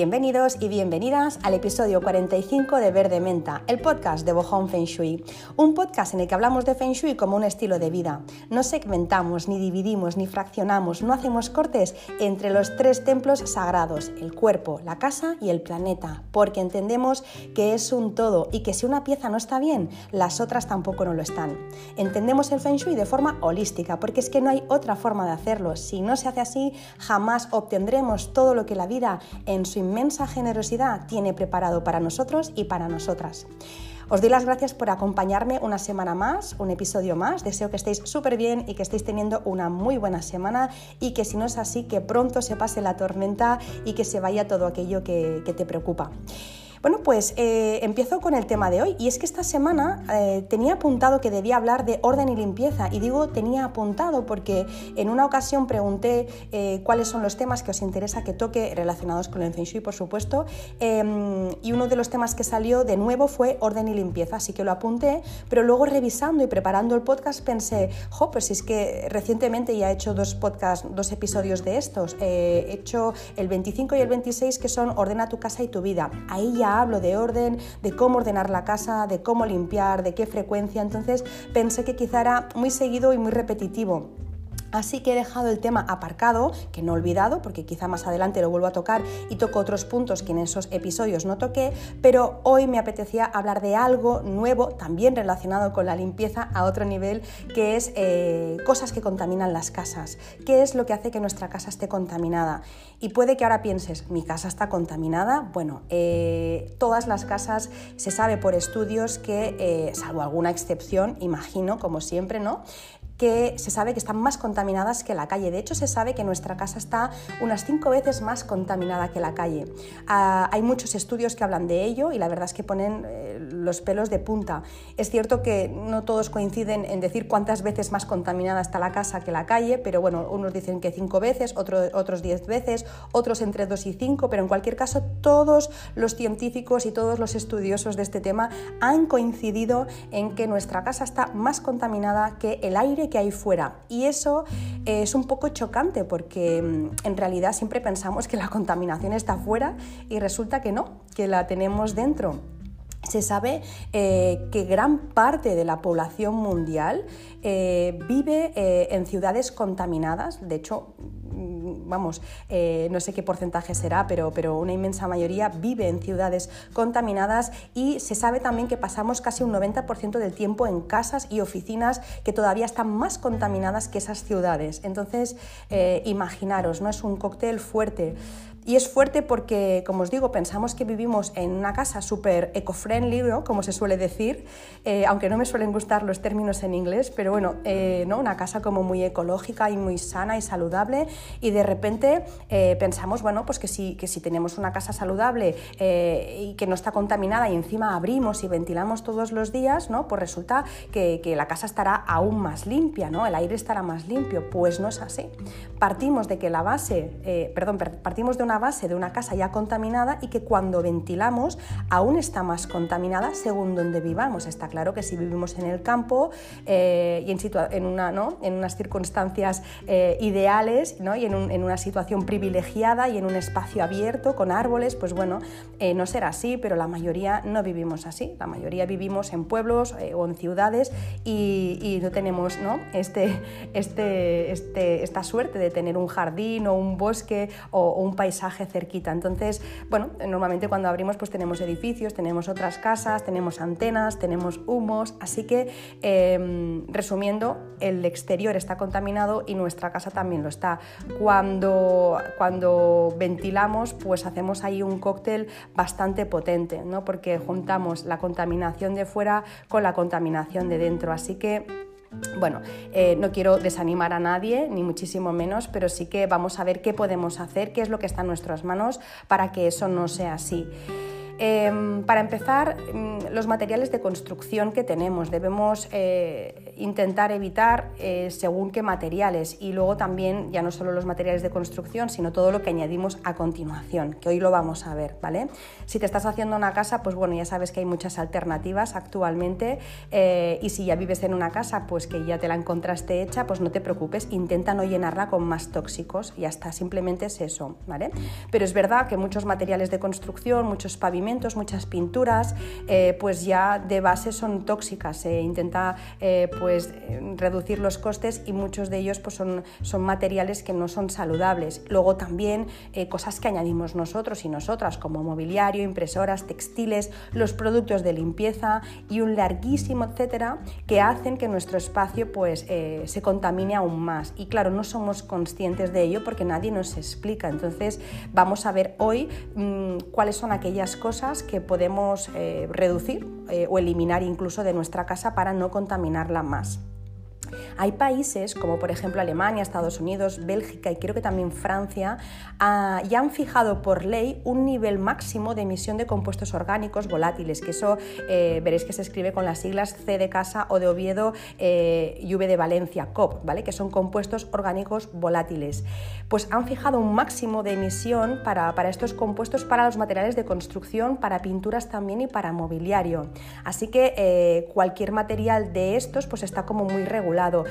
Bienvenidos y bienvenidas al episodio 45 de Verde Menta, el podcast de Bohong Feng Shui. Un podcast en el que hablamos de Feng Shui como un estilo de vida. No segmentamos, ni dividimos, ni fraccionamos, no hacemos cortes entre los tres templos sagrados, el cuerpo, la casa y el planeta, porque entendemos que es un todo y que si una pieza no está bien, las otras tampoco no lo están. Entendemos el Feng Shui de forma holística, porque es que no hay otra forma de hacerlo. Si no se hace así, jamás obtendremos todo lo que la vida en su inmensa generosidad tiene preparado para nosotros y para nosotras. Os doy las gracias por acompañarme una semana más, un episodio más. Deseo que estéis súper bien y que estéis teniendo una muy buena semana y que si no es así, que pronto se pase la tormenta y que se vaya todo aquello que, que te preocupa. Bueno, pues eh, empiezo con el tema de hoy y es que esta semana eh, tenía apuntado que debía hablar de orden y limpieza y digo tenía apuntado porque en una ocasión pregunté eh, cuáles son los temas que os interesa que toque relacionados con el Feng por supuesto, em, y uno de los temas que salió de nuevo fue orden y limpieza, así que lo apunté, pero luego revisando y preparando el podcast pensé, jo, pues es que recientemente ya he hecho dos podcasts, dos episodios de estos, he hecho el 25 y el 26 que son Ordena tu casa y tu vida. Ahí ya hablo de orden, de cómo ordenar la casa, de cómo limpiar, de qué frecuencia, entonces pensé que quizá era muy seguido y muy repetitivo. Así que he dejado el tema aparcado, que no he olvidado, porque quizá más adelante lo vuelvo a tocar y toco otros puntos que en esos episodios no toqué, pero hoy me apetecía hablar de algo nuevo, también relacionado con la limpieza a otro nivel, que es eh, cosas que contaminan las casas. ¿Qué es lo que hace que nuestra casa esté contaminada? Y puede que ahora pienses, ¿mi casa está contaminada? Bueno, eh, todas las casas se sabe por estudios que, eh, salvo alguna excepción, imagino, como siempre, ¿no? Que se sabe que están más contaminadas que la calle. De hecho, se sabe que nuestra casa está unas cinco veces más contaminada que la calle. Ah, hay muchos estudios que hablan de ello y la verdad es que ponen eh, los pelos de punta. Es cierto que no todos coinciden en decir cuántas veces más contaminada está la casa que la calle, pero bueno, unos dicen que cinco veces, otros diez veces, otros entre dos y cinco, pero en cualquier caso todos los científicos y todos los estudiosos de este tema han coincidido en que nuestra casa está más contaminada que el aire que hay fuera. Y eso eh, es un poco chocante porque mm, en realidad siempre pensamos que la contaminación está fuera y resulta que no, que la tenemos dentro. Se sabe eh, que gran parte de la población mundial eh, vive en ciudades contaminadas, de hecho vamos, eh, no sé qué porcentaje será, pero, pero una inmensa mayoría vive en ciudades contaminadas y se sabe también que pasamos casi un 90% del tiempo en casas y oficinas que todavía están más contaminadas que esas ciudades. Entonces, eh, imaginaros, ¿no? Es un cóctel fuerte. Y es fuerte porque, como os digo, pensamos que vivimos en una casa súper eco-friendly, ¿no? como se suele decir, eh, aunque no me suelen gustar los términos en inglés, pero bueno, eh, ¿no? una casa como muy ecológica y muy sana y saludable, y de repente eh, pensamos, bueno, pues que si, que si tenemos una casa saludable y que no está contaminada y encima abrimos y ventilamos todos los días, ¿no? pues resulta que, que la casa estará aún más limpia, ¿no? el aire estará más limpio, pues no es así. Partimos de que la base, perdón, partimos de una base de una casa ya contaminada y que cuando ventilamos aún está más contaminada según donde vivamos. Está claro que si vivimos en el campo eh, y en, en, una, ¿no? en, unas circunstancias eh, ideales ¿no? y en, una situación privilegiada y en un espacio abierto con árboles, pues bueno, eh, no será así, pero la mayoría no vivimos así. La mayoría vivimos en pueblos o en ciudades y, no tenemos ¿no? Este, este, este, esta suerte de tener un jardín o un bosque o un paisaje cerquita. Entonces, bueno, normalmente cuando abrimos pues tenemos edificios, tenemos otras casas, tenemos antenas, tenemos humos, así que em, resumiendo, el exterior está contaminado y nuestra casa también lo está. Cuando, cuando ventilamos, pues hacemos ahí un cóctel bastante potente, ¿no? porque juntamos la contaminación de fuera con la contaminación de dentro. Así que bueno, eh, no quiero desanimar a nadie, ni muchísimo menos, pero sí que vamos a ver qué podemos hacer, qué es lo que está en nuestras manos para que eso no sea así. Em, para empezar, mm, los materiales de construcción que tenemos. Debemos eh, intentar evitar eh, según qué materiales y luego también ya no solo los materiales de construcción, sino todo lo que añadimos a continuación, que hoy lo vamos a ver, ¿vale? Si te estás haciendo una casa, pues bueno, ya sabes que hay muchas alternativas actualmente eh, y si ya vives en una casa, pues que ya te la encontraste hecha, pues no te preocupes, intenta no llenarla con más tóxicos y hasta simplemente es eso, ¿vale? Pero es verdad que muchos materiales de construcción, muchos pavimentos, muchas pinturas, eh, pues ya de base son tóxicas, se intenta pues reducir los costes y muchos de ellos pues son, son materiales que no son saludables. Luego también eh, cosas que añadimos nosotros y nosotras, como mobiliario, impresoras, textiles, los productos de limpieza y un larguísimo etcétera, que hacen que nuestro espacio pues, eh, se contamine aún más. Y claro, no somos conscientes de ello porque nadie nos explica. Entonces, vamos a ver hoy mm, cuáles son aquellas cosas que podemos eh, reducir o eliminar incluso de nuestra casa para no contaminarla más. Hay países como por ejemplo Alemania, Estados Unidos, Bélgica y creo que también Francia ah, ya han fijado por ley un nivel máximo de emisión de compuestos orgánicos volátiles, que eso eh, veréis que se escribe con las siglas C de casa o de Oviedo eh, y V de Valencia, COP, ¿vale? que son compuestos orgánicos volátiles. Pues han fijado un máximo de emisión para, para estos compuestos para los materiales de construcción, para pinturas también y para mobiliario. Así que eh, cualquier material de estos pues está como muy regulado lado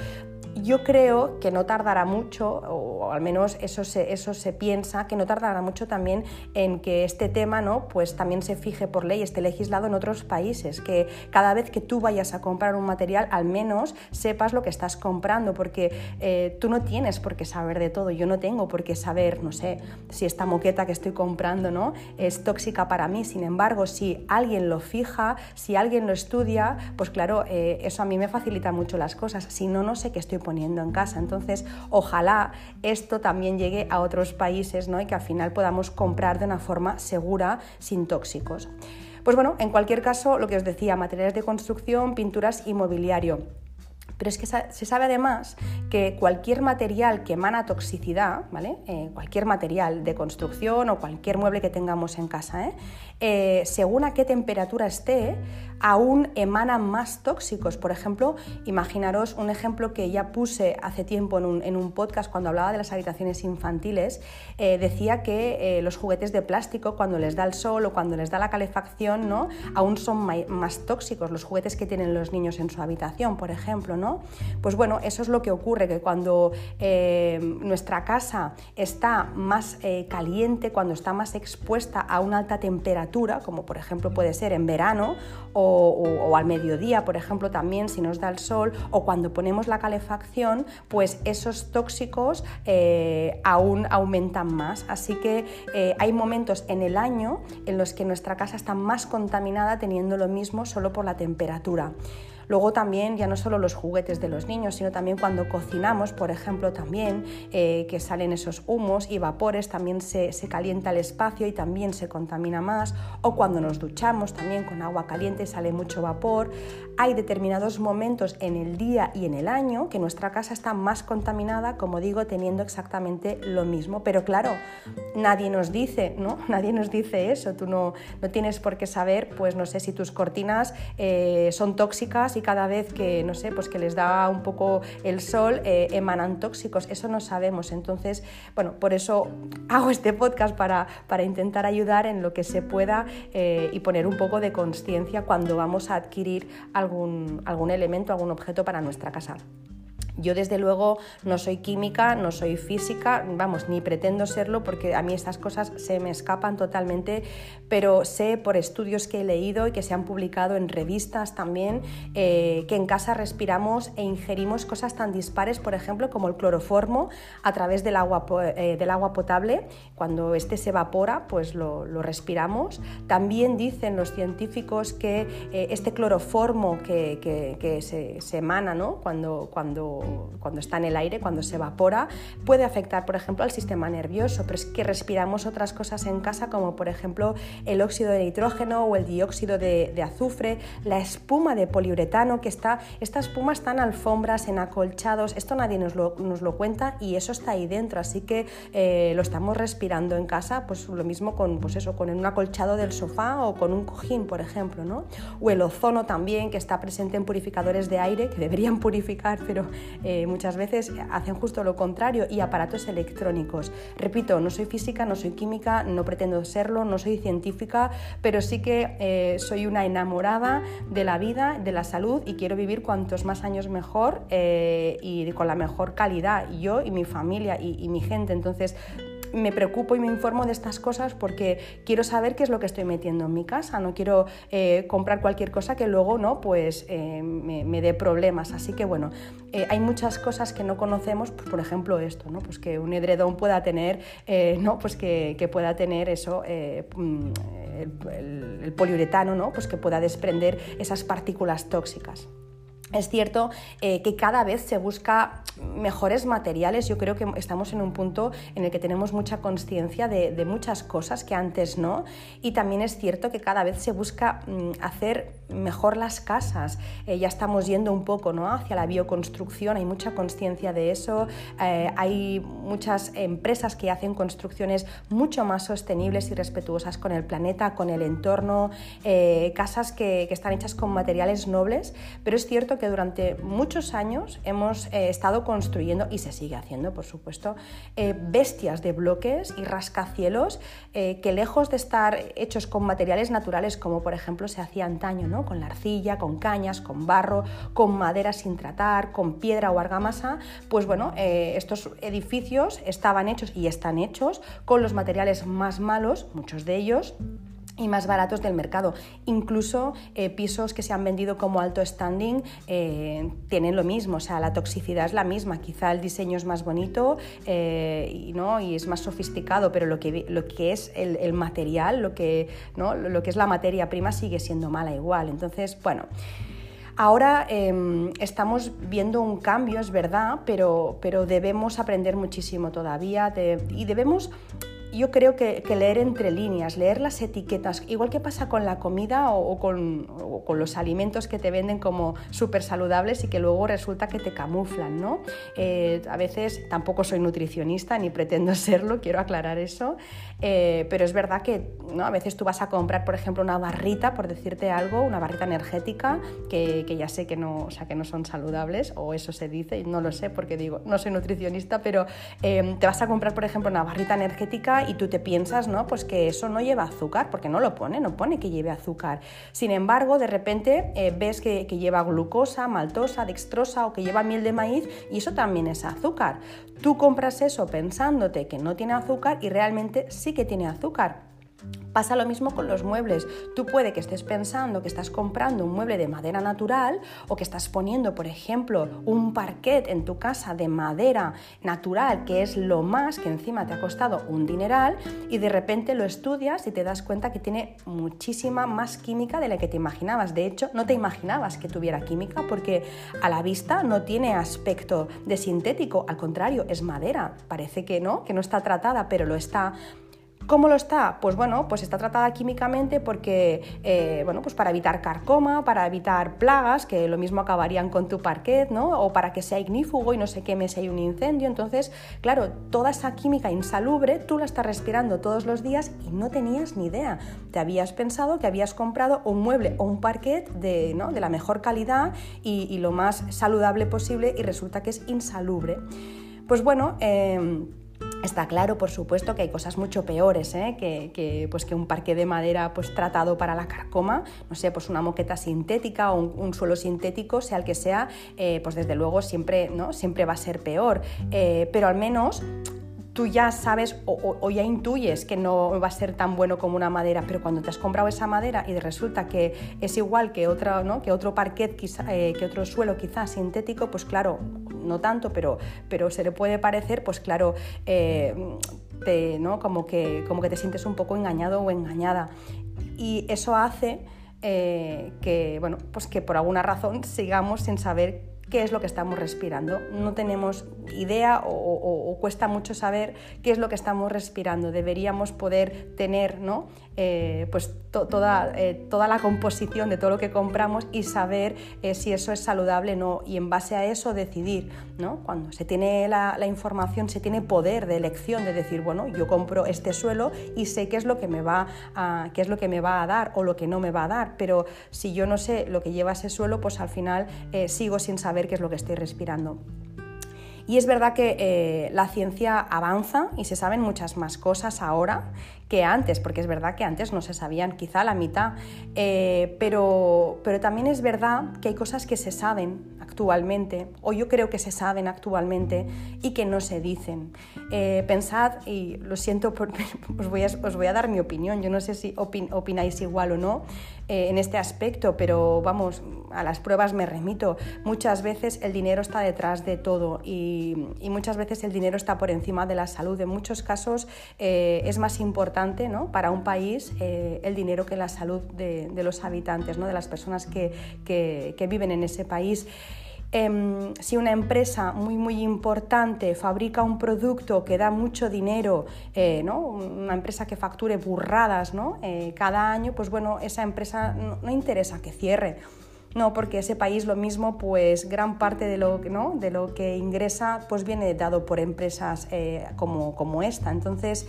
yo creo que no tardará mucho, o al menos eso se, eso se piensa, que no tardará mucho también en que este tema ¿no? pues también se fije por ley, esté legislado en otros países, que cada vez que tú vayas a comprar un material, al menos sepas lo que estás comprando, porque eh, tú no tienes por qué saber de todo, yo no tengo por qué saber, no sé, si esta moqueta que estoy comprando ¿no? es tóxica para mí, sin embargo, si alguien lo fija, si alguien lo estudia, pues claro, eh, eso a mí me facilita mucho las cosas, si no, no sé qué estoy poniendo en casa. Entonces, ojalá esto también llegue a otros países ¿no? y que al final podamos comprar de una forma segura, sin tóxicos. Pues bueno, en cualquier caso, lo que os decía, materiales de construcción, pinturas y mobiliario. Pero es que se sabe además que cualquier material que emana toxicidad, ¿vale? Eh, cualquier material de construcción o cualquier mueble que tengamos en casa, ¿eh? Eh, según a qué temperatura esté, aún emanan más tóxicos. Por ejemplo, imaginaros un ejemplo que ya puse hace tiempo en un, podcast cuando hablaba de las habitaciones infantiles, decía que los juguetes de plástico cuando les da el sol o cuando les da la calefacción, ¿no? aún son más tóxicos, los juguetes que tienen los niños en su habitación, por ejemplo. ¿no? Pues bueno, eso es lo que ocurre, que cuando eh, nuestra casa está más eh, caliente, cuando está más expuesta a una alta temperatura, como por ejemplo puede ser en verano o, al mediodía, por ejemplo, también si nos da el sol, o cuando ponemos la calefacción, pues esos tóxicos eh, aún aumentan más. Así que hay momentos en el año en los que nuestra casa está más contaminada teniendo lo mismo solo por la temperatura. Luego también ya no solo los juguetes de los niños, sino también cuando cocinamos, por ejemplo, también eh, que salen esos humos y vapores, también se, calienta el espacio y también se contamina más. O cuando nos duchamos también con agua caliente sale mucho vapor. Hay determinados momentos en el día y en el año que nuestra casa está más contaminada, como digo, teniendo exactamente lo mismo. Pero claro, nadie nos dice, ¿no? Nadie nos dice eso. Tú no, no tienes por qué saber, pues no sé si tus cortinas eh, son tóxicas cada vez que, no sé, pues que les da un poco el sol, eh, emanan tóxicos. Eso no sabemos. Entonces, bueno, por eso hago este podcast para, para intentar ayudar en lo que se pueda eh, y poner un poco de conciencia cuando vamos a adquirir algún, algún elemento, algún objeto para nuestra casa. Yo desde luego no soy química, no soy física, vamos, ni pretendo serlo porque a mí estas cosas se me escapan totalmente, pero sé por estudios que he leído y que se han publicado en revistas también eh, que en casa respiramos e ingerimos cosas tan dispares, por ejemplo, como el cloroformo a través del agua, eh, del agua potable. Cuando este se evapora, pues lo, respiramos. También dicen los científicos que eh, este cloroformo que, se, emana ¿no? cuando, cuando cuando, está en el aire, cuando se evapora, puede afectar, por ejemplo, al sistema nervioso, pero es que respiramos otras cosas en casa como por ejemplo el óxido de nitrógeno o el dióxido de, azufre, la espuma de poliuretano que está, esta espuma está en alfombras, en acolchados, esto nadie nos lo, nos lo cuenta y eso está ahí dentro, así que eh, lo estamos respirando en casa, pues lo mismo con, pues eso, con un acolchado del sofá o con un cojín, por ejemplo, ¿no? o el ozono también que está presente en purificadores de aire que deberían purificar, pero eh, muchas veces hacen justo lo contrario y aparatos electrónicos. Repito, no soy física, no soy química, no pretendo serlo, no soy científica, pero sí que eh, soy una enamorada de la vida, de la salud y quiero vivir cuantos más años mejor eh, y con la mejor calidad, yo y mi familia y, y mi gente. Entonces, me preocupo y me informo de estas cosas porque quiero saber qué es lo que estoy metiendo en mi casa, no quiero eh, comprar cualquier cosa que luego no, pues, eh, me, dé problemas. Así que bueno, eh, hay muchas cosas que no conocemos, pues, por ejemplo esto, ¿no? pues que un edredón pueda tener, ¿no? pues que, pueda tener eso, mm, el, el, poliuretano, ¿no? pues que pueda desprender esas partículas tóxicas. Es cierto eh, que cada vez se busca mejores materiales. Yo creo que estamos en un punto en el que tenemos mucha conciencia de, muchas cosas que antes no. Y también es cierto que cada vez se busca mm, hacer mejor las casas. Eh, ya estamos yendo un poco ¿no? hacia la bioconstrucción, hay mucha conciencia de eso. Eh, hay muchas empresas que hacen construcciones mucho más sostenibles y respetuosas con el planeta, con el entorno. casas que, que están hechas con materiales nobles. Pero es cierto que durante muchos años hemos eh, estado construyendo, y se sigue haciendo, por supuesto, eh, bestias de bloques y rascacielos eh, que lejos de estar hechos con materiales naturales, como por ejemplo se hacía antaño, ¿no? con la arcilla, con cañas, con barro, con madera sin tratar, con piedra o argamasa, pues bueno, estos edificios estaban hechos y están hechos con los materiales más malos, muchos de ellos, y más baratos del mercado. Incluso eh, pisos que se han vendido como alto standing eh, tienen lo mismo, o sea, la toxicidad es la misma, quizá el diseño es más bonito eh, y, ¿no? y es más sofisticado, pero lo que, lo que es el, material, lo que, ¿no? lo que es la materia prima sigue siendo mala igual. Entonces, bueno. Ahora em, estamos viendo un cambio, es verdad, pero, pero debemos aprender muchísimo todavía y debemos yo creo que, leer entre líneas, leer las etiquetas, igual que pasa con la comida o, con, los alimentos que te venden como súper saludables y que luego resulta que te camuflan, ¿no? Eh, a veces tampoco soy nutricionista ni pretendo serlo, quiero aclarar eso, eh, pero es verdad que ¿no? a veces tú vas a comprar, por ejemplo, una barrita, por decirte algo, una barrita energética, que, ya sé que no, o sea, que no son saludables, o eso se dice, y no lo sé porque digo, no soy nutricionista, pero eh, te vas a comprar, por ejemplo, una barrita energética y tú te piensas, ¿no? Pues que eso no lleva azúcar, porque no lo pone, no pone que lleve azúcar. Sin embargo, de repente eh, ves que, que lleva glucosa, maltosa, dextrosa o que lleva miel de maíz y eso también es azúcar. Tú compras eso pensándote que no tiene azúcar y realmente sí que tiene azúcar. Pasa lo mismo con los muebles. Tú puede que estés pensando que estás comprando un mueble de madera natural o que estás poniendo, por ejemplo, un parquet en tu casa de madera natural, que es lo más que encima te ha costado un dineral, y de repente lo estudias y te das cuenta que tiene muchísima más química de la que te imaginabas. De hecho, no te imaginabas que tuviera química porque a la vista no tiene aspecto de sintético, al contrario, es madera. Parece que no, que no está tratada, pero lo está ¿Cómo lo está? Pues bueno, pues está tratada químicamente porque, eh, bueno, pues para evitar carcoma, para evitar plagas, que lo mismo acabarían con tu parquet, ¿no? O para que sea ignífugo y no se queme si hay un incendio. Entonces, claro, toda esa química insalubre tú la estás respirando todos los días y no tenías ni idea. Te habías pensado que habías comprado un mueble o un parquet de, ¿no? de la mejor calidad y, lo más saludable posible y resulta que es insalubre. Pues bueno, em, Está claro, por supuesto, que hay cosas mucho peores, ¿eh? que, pues que un parque de madera pues, tratado para la carcoma, no sé, pues una moqueta sintética o un, suelo sintético, sea el que sea, eh, pues desde luego siempre, ¿no? siempre va a ser peor. Eh, pero al menos tú ya sabes o, ya intuyes que no va a ser tan bueno como una madera, pero cuando te has comprado esa madera y resulta que es igual que, otra, ¿no? que otro parquet, eh, que otro suelo quizás sintético, pues claro, no tanto, pero, pero se le puede parecer, pues claro, eh, te, ¿no? como, que, como que te sientes un poco engañado o engañada. Y eso hace eh, que, bueno, pues que por alguna razón sigamos sin saber qué es lo que estamos respirando. No tenemos idea o, cuesta mucho saber qué es lo que estamos respirando. Deberíamos poder tener ¿no? Eh, pues toda, eh, toda, la composición de todo lo que compramos y saber eh, si eso es saludable o no y en base a eso decidir. Cuando se tiene la, información, se tiene poder de elección de decir, bueno, yo compro este suelo y sé qué es lo que me va a, qué es lo que me va a dar o lo que no me va a dar, pero si yo no sé lo que lleva ese suelo, pues al final sigo sin saber qué es lo que estoy respirando. Y es verdad que eh, la ciencia avanza y se saben muchas más cosas ahora que antes, porque es verdad que antes no se sabían quizá la mitad, eh, pero, pero también es verdad que hay cosas que se saben actualmente, o yo creo que se saben actualmente y que no se dicen. Eh, pensad, y lo siento, os, voy a, os, voy a, dar mi opinión, yo no sé si opináis igual o no eh, en este aspecto, pero vamos, a las pruebas me remito. Muchas veces el dinero está detrás de todo y, muchas veces el dinero está por encima de la salud. En muchos casos eh, es más importante ¿no? para un país el dinero que la salud de, los habitantes, ¿no? de las personas que, que, que viven en ese país. Em, si una empresa muy muy importante fabrica un producto que da mucho dinero, eh, ¿no? una empresa que facture burradas ¿no? Eh, cada año, pues bueno, esa empresa no, interesa que cierre. No, porque ese país lo mismo, pues gran parte de lo, ¿no? de lo que ingresa pues viene dado por empresas eh, como, como esta. Entonces,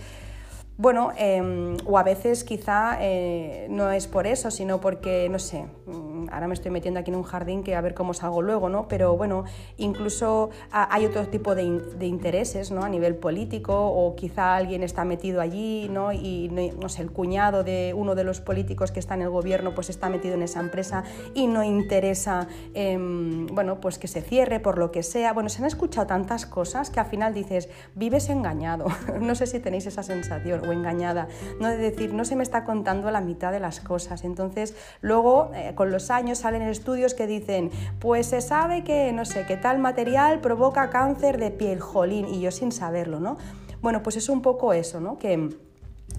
bueno, em, o a veces quizá eh, no es por eso, sino porque, no sé, mm, ahora me estoy metiendo aquí en un jardín que a ver cómo salgo luego, ¿no? Pero bueno, incluso hay otro tipo de, intereses, ¿no? A nivel político, o quizá alguien está metido allí, ¿no? Y, no sé, el cuñado de uno de los políticos que está en el gobierno, pues está metido en esa empresa y no interesa, em, bueno, pues que se cierre por lo que sea. Bueno, se han escuchado tantas cosas que al final dices, vives engañado. no sé si tenéis esa sensación engañada, no de decir, no se me está contando la mitad de las cosas. Entonces, luego, eh, con los años salen estudios que dicen, pues se sabe que, no sé, que tal material provoca cáncer de piel, jolín, y yo sin saberlo, ¿no? Bueno, pues es un poco eso, ¿no? Que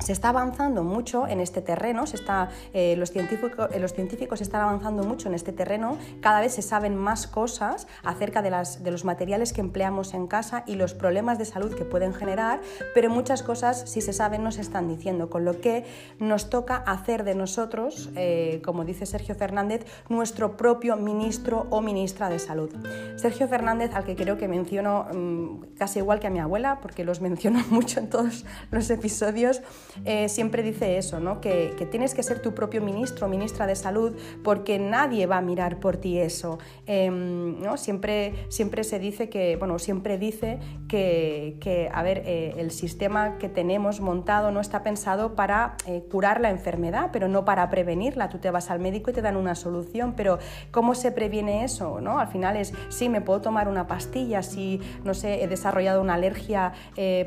se está avanzando mucho en este terreno, se está, eh, los, científicos, eh, los, científicos están avanzando mucho en este terreno, cada vez se saben más cosas acerca de, las, de, los materiales que empleamos en casa y los problemas de salud que pueden generar, pero muchas cosas, si se saben, no se están diciendo, con lo que nos toca hacer de nosotros, eh, como dice Sergio Fernández, nuestro propio ministro o ministra de salud. Sergio Fernández, al que creo que menciono mm, casi igual que a mi abuela, porque los menciono mucho en todos los episodios, eh, siempre dice eso, ¿no? que, tienes que ser tu propio ministro ministra de salud porque nadie va a mirar por ti eso. Em, ¿no? siempre, siempre se dice que, bueno, siempre dice que, a ver, eh, el sistema que tenemos montado no está pensado para eh, curar la enfermedad, pero no para prevenirla. Tú te vas al médico y te dan una solución, pero ¿cómo se previene eso? ¿no? Al final es, sí, me puedo tomar una pastilla si, no sé, he desarrollado una alergia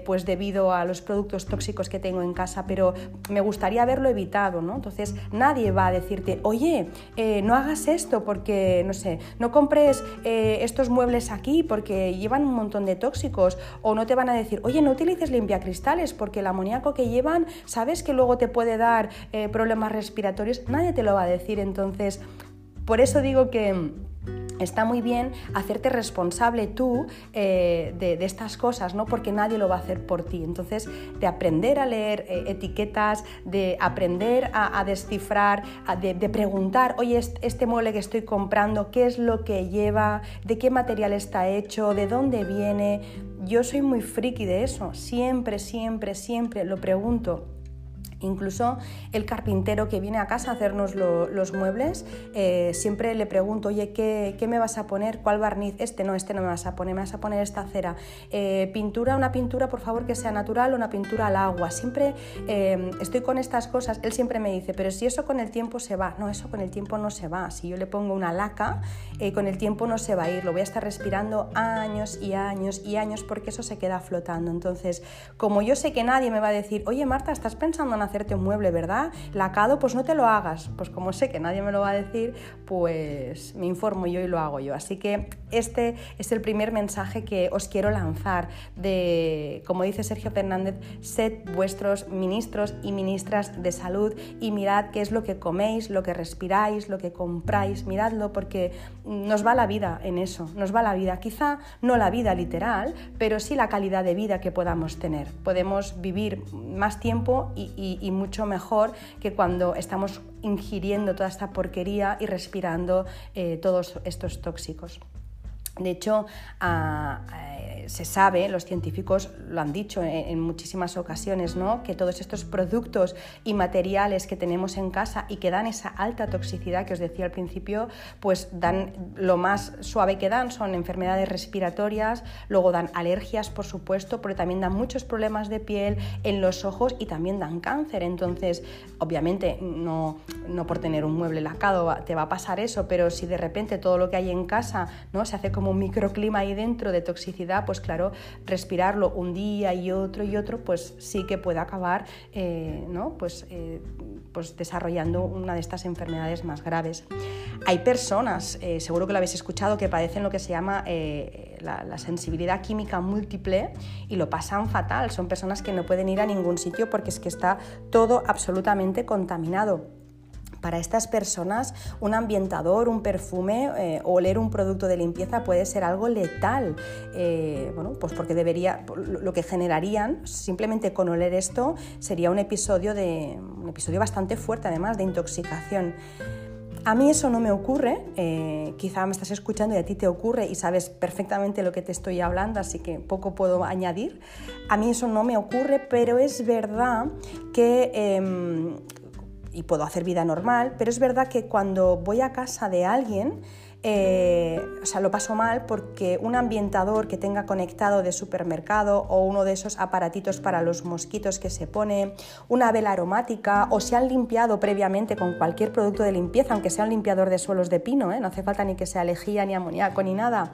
pues debido a los productos tóxicos que tengo en casa pero me gustaría haberlo evitado, ¿no? Entonces nadie va a decirte, oye, eh, no hagas esto porque, no sé, no compres eh, estos muebles aquí porque llevan un montón de tóxicos, o no te van a decir, oye, no utilices limpiacristales porque el amoníaco que llevan, sabes que luego te puede dar eh, problemas respiratorios, nadie te lo va a decir, entonces, por eso digo que está muy bien hacerte responsable tú eh, de, estas cosas, ¿no? porque nadie lo va a hacer por ti. Entonces, de aprender a leer eh, etiquetas, de aprender a, descifrar, de, preguntar, oye, este mueble que estoy comprando, ¿qué es lo que lleva? ¿De qué material está hecho? ¿De dónde viene? Yo soy muy friki de eso, siempre, siempre, siempre lo pregunto Incluso el carpintero que viene a casa a hacernos los muebles, eh, siempre le pregunto, oye, ¿qué, me vas a poner? ¿Cuál barniz? Este no, este no me vas a poner, me vas a poner esta cera. Eh, pintura, una pintura, por favor, que sea natural una pintura al agua. Siempre eh, estoy con estas cosas. Él siempre me dice, pero si eso con el tiempo se va. No, eso con el tiempo no se va. Si yo le pongo una laca, con el tiempo no se va a ir. Lo voy a estar respirando años y años y años porque eso se queda flotando. Entonces, como yo sé que nadie me va a decir, oye, Marta, ¿estás pensando hacer hacerte un mueble, ¿verdad? Lacado, pues no te lo hagas. Pues como sé que nadie me lo va a decir, pues me informo yo y lo hago yo. Así que este es el primer mensaje que os quiero lanzar de, como dice Sergio Fernández, sed vuestros ministros y ministras de salud y mirad qué es lo que coméis, lo que respiráis, lo que compráis, miradlo porque nos va la vida en eso, nos va la vida. Quizá no la vida literal, pero sí la calidad de vida que podamos tener. Podemos vivir más tiempo y, mucho mejor que cuando estamos ingiriendo toda esta porquería y respirando eh, todos estos tóxicos. De hecho, se sabe, los científicos lo han dicho en, muchísimas ocasiones, ¿no? que todos estos productos y materiales que tenemos en casa y que dan esa alta toxicidad que os decía al principio, pues dan lo más suave que dan son enfermedades respiratorias, luego dan alergias, por supuesto, pero también dan muchos problemas de piel en los ojos y también dan cáncer. Entonces, obviamente, no, no por tener un mueble lacado te va a pasar eso, pero si de repente todo lo que hay en casa ¿no? se hace como un microclima ahí dentro de toxicidad, pues claro, respirarlo un día y otro y otro, pues sí que puede acabar eh, ¿no? pues, eh, pues desarrollando una de estas enfermedades más graves. Hay personas, eh, seguro que lo habéis escuchado, que padecen lo que se llama la, la, sensibilidad química múltiple y lo pasan fatal. Son personas que no pueden ir a ningún sitio porque es que está todo absolutamente contaminado para estas personas un ambientador, un perfume eh, o oler un producto de limpieza puede ser algo letal. Eh, bueno, pues porque debería, lo que generarían simplemente con oler esto sería un episodio, de, un episodio bastante fuerte además de intoxicación. A mí eso no me ocurre, eh, quizá me estás escuchando y a ti te ocurre y sabes perfectamente lo que te estoy hablando, así que poco puedo añadir. A mí eso no me ocurre, pero es verdad que em, y puedo hacer vida normal, pero es verdad que cuando voy a casa de alguien, eh, o sea, lo paso mal porque un ambientador que tenga conectado de supermercado o uno de esos aparatitos para los mosquitos que se pone, una vela aromática o se han limpiado previamente con cualquier producto de limpieza, aunque sea un limpiador de suelos de pino, ¿eh? no hace falta ni que sea lejía ni amoníaco ni nada,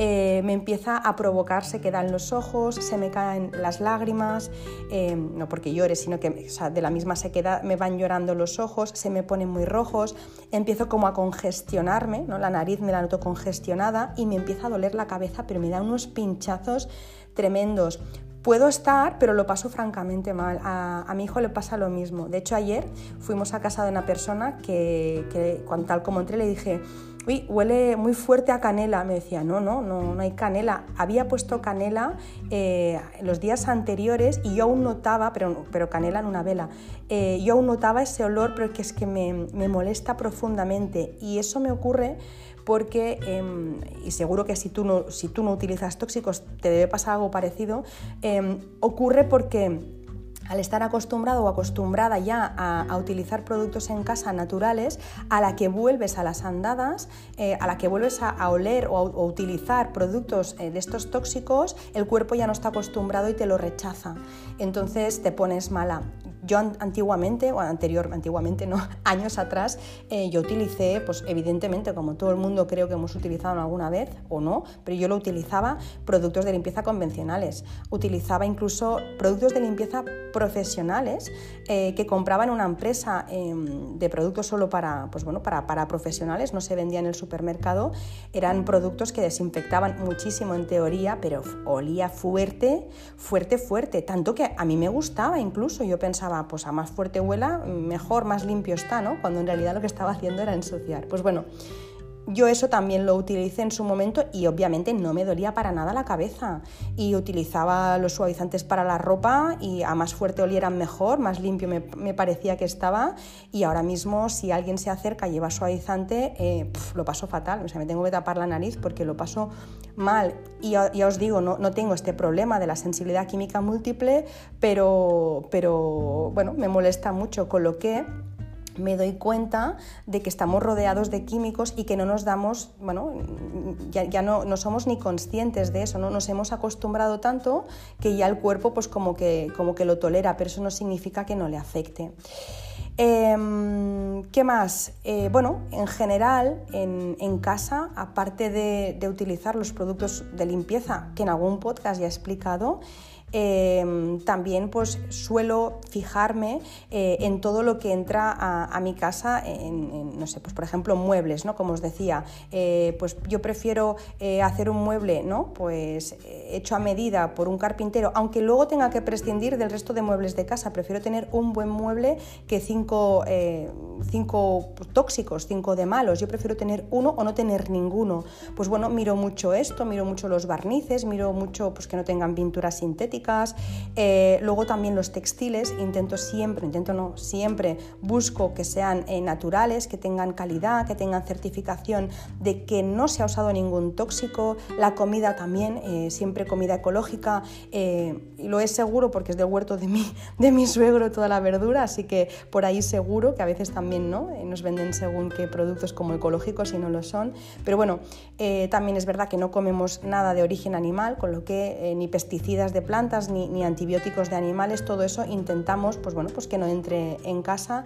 eh, me empieza a provocar sequedad en los ojos, se me caen las lágrimas, eh, no porque llore, sino que de la misma sequedad me van llorando los ojos, se me ponen muy rojos, empiezo como a congestionarme, ¿no? la nariz me la noto congestionada y me empieza a doler la cabeza, pero me da unos pinchazos tremendos. Puedo estar, pero lo paso francamente mal. A, mi hijo le pasa lo mismo. De hecho, ayer fuimos a casa de una persona que, que tal como entré le dije, uy, huele muy fuerte a canela. Me decía, no, no, no, no hay canela. Había puesto canela eh, los días anteriores y yo aún notaba, pero, pero canela en una vela, eh, yo aún notaba ese olor, pero que es que me, me molesta profundamente. Y eso me ocurre porque, em, y seguro que si tú, no, si tú no utilizas tóxicos te debe pasar algo parecido, em, ocurre porque al estar acostumbrado o acostumbrada ya a, utilizar productos en casa naturales, a la que vuelves a las andadas, eh, a la que vuelves a, oler o a utilizar productos eh, de estos tóxicos, el cuerpo ya no está acostumbrado y te lo rechaza. Entonces te pones mala. Yo antiguamente, o anterior, antiguamente no, años atrás, eh, yo utilicé, pues evidentemente, como todo el mundo creo que hemos utilizado alguna vez o no, pero yo lo utilizaba productos de limpieza convencionales. Utilizaba incluso productos de limpieza profesionales eh, que compraban una empresa em, de productos solo para, pues bueno, para, para profesionales, no se vendía en el supermercado, eran productos que desinfectaban muchísimo en teoría, pero olía fuerte, fuerte, fuerte, tanto que a mí me gustaba incluso, yo pensaba, pues a más fuerte huela, mejor, más limpio está, ¿no? Cuando en realidad lo que estaba haciendo era ensuciar. Pues bueno, yo eso también lo utilicé en su momento y obviamente no me dolía para nada la cabeza. Y utilizaba los suavizantes para la ropa y a más fuerte olieran mejor, más limpio me, parecía que estaba. Y ahora mismo si alguien se acerca y lleva suavizante, eh, lo paso fatal. O sea, me tengo que tapar la nariz porque lo paso mal. Y ya, os digo, no, no, tengo este problema de la sensibilidad química múltiple, pero, pero bueno, me molesta mucho, con lo que me doy cuenta de que estamos rodeados de químicos y que no nos damos, bueno, ya, no, somos ni conscientes de eso, ¿no? Nos hemos acostumbrado tanto que ya el cuerpo pues como que, como que lo tolera, pero eso no significa que no le afecte. Em, ¿Qué más? Eh, bueno, en general, en, casa, aparte de, de, utilizar los productos de limpieza que en algún podcast ya he explicado, Em, también pues suelo fijarme eh, en todo lo que entra a, mi casa, en, no sé, pues por ejemplo muebles, ¿no? Como os decía, eh, pues yo prefiero eh, hacer un mueble, ¿no? Pues hecho a medida por un carpintero, aunque luego tenga que prescindir del resto de muebles de casa, prefiero tener un buen mueble que cinco, cinco tóxicos, cinco de malos, yo prefiero tener uno o no tener ninguno. Pues bueno, miro mucho esto, miro mucho los barnices, miro mucho pues que no tengan pinturas eh, luego también los textiles, intento siempre, intento no, siempre busco que sean eh, naturales, que tengan calidad, que tengan certificación de que no se ha usado ningún tóxico. La comida también, eh, siempre comida ecológica. y lo es seguro porque es del huerto de mi, de mi suegro toda la verdura, así que por ahí seguro que a veces también ¿no? nos venden según qué productos como ecológicos y no lo son. Pero bueno, también es verdad que no comemos nada de origen animal, con lo que ni pesticidas de plantas, ni, antibióticos de animales, todo eso intentamos pues bueno, pues que no entre en casa.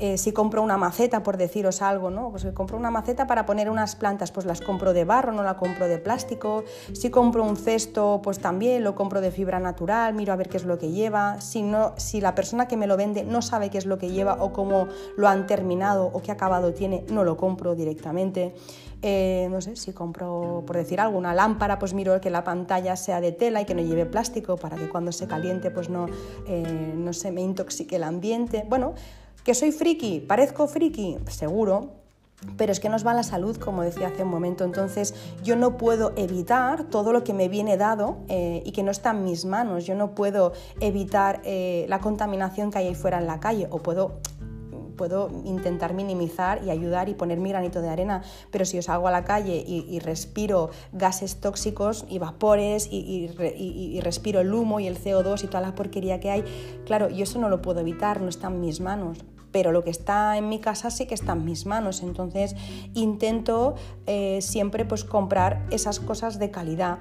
Eh, si compro una maceta, por deciros algo, ¿no? Pues si compro una maceta para poner unas plantas, pues las compro de barro, no la compro de plástico. Si compro un cesto, pues también lo compro de fibra natural, miro a ver qué es lo que lleva. Si, no, si la persona que me lo vende no sabe qué es lo que lleva o cómo lo han terminado o qué acabado tiene, no lo compro directamente. Eh, no sé, si compro, por decir algo, una lámpara, pues miro que la pantalla sea de tela y que no lleve plástico para que cuando se caliente pues no, eh, no se me intoxique el ambiente. Bueno, que soy friki, parezco friki, seguro, pero es que nos va la salud, como decía hace un momento. Entonces, yo no puedo evitar todo lo que me viene dado eh, y que no está en mis manos. Yo no puedo evitar la contaminación que hay ahí fuera en la calle, o puedo puedo intentar minimizar y ayudar y poner mi granito de arena, pero si os salgo a la calle y, respiro gases tóxicos y vapores y, respiro el humo y el CO2 y toda la porquería que hay, claro, yo eso no lo puedo evitar, no está en mis manos pero lo que está en mi casa sí que está en mis manos. Entonces intento eh, siempre pues comprar esas cosas de calidad.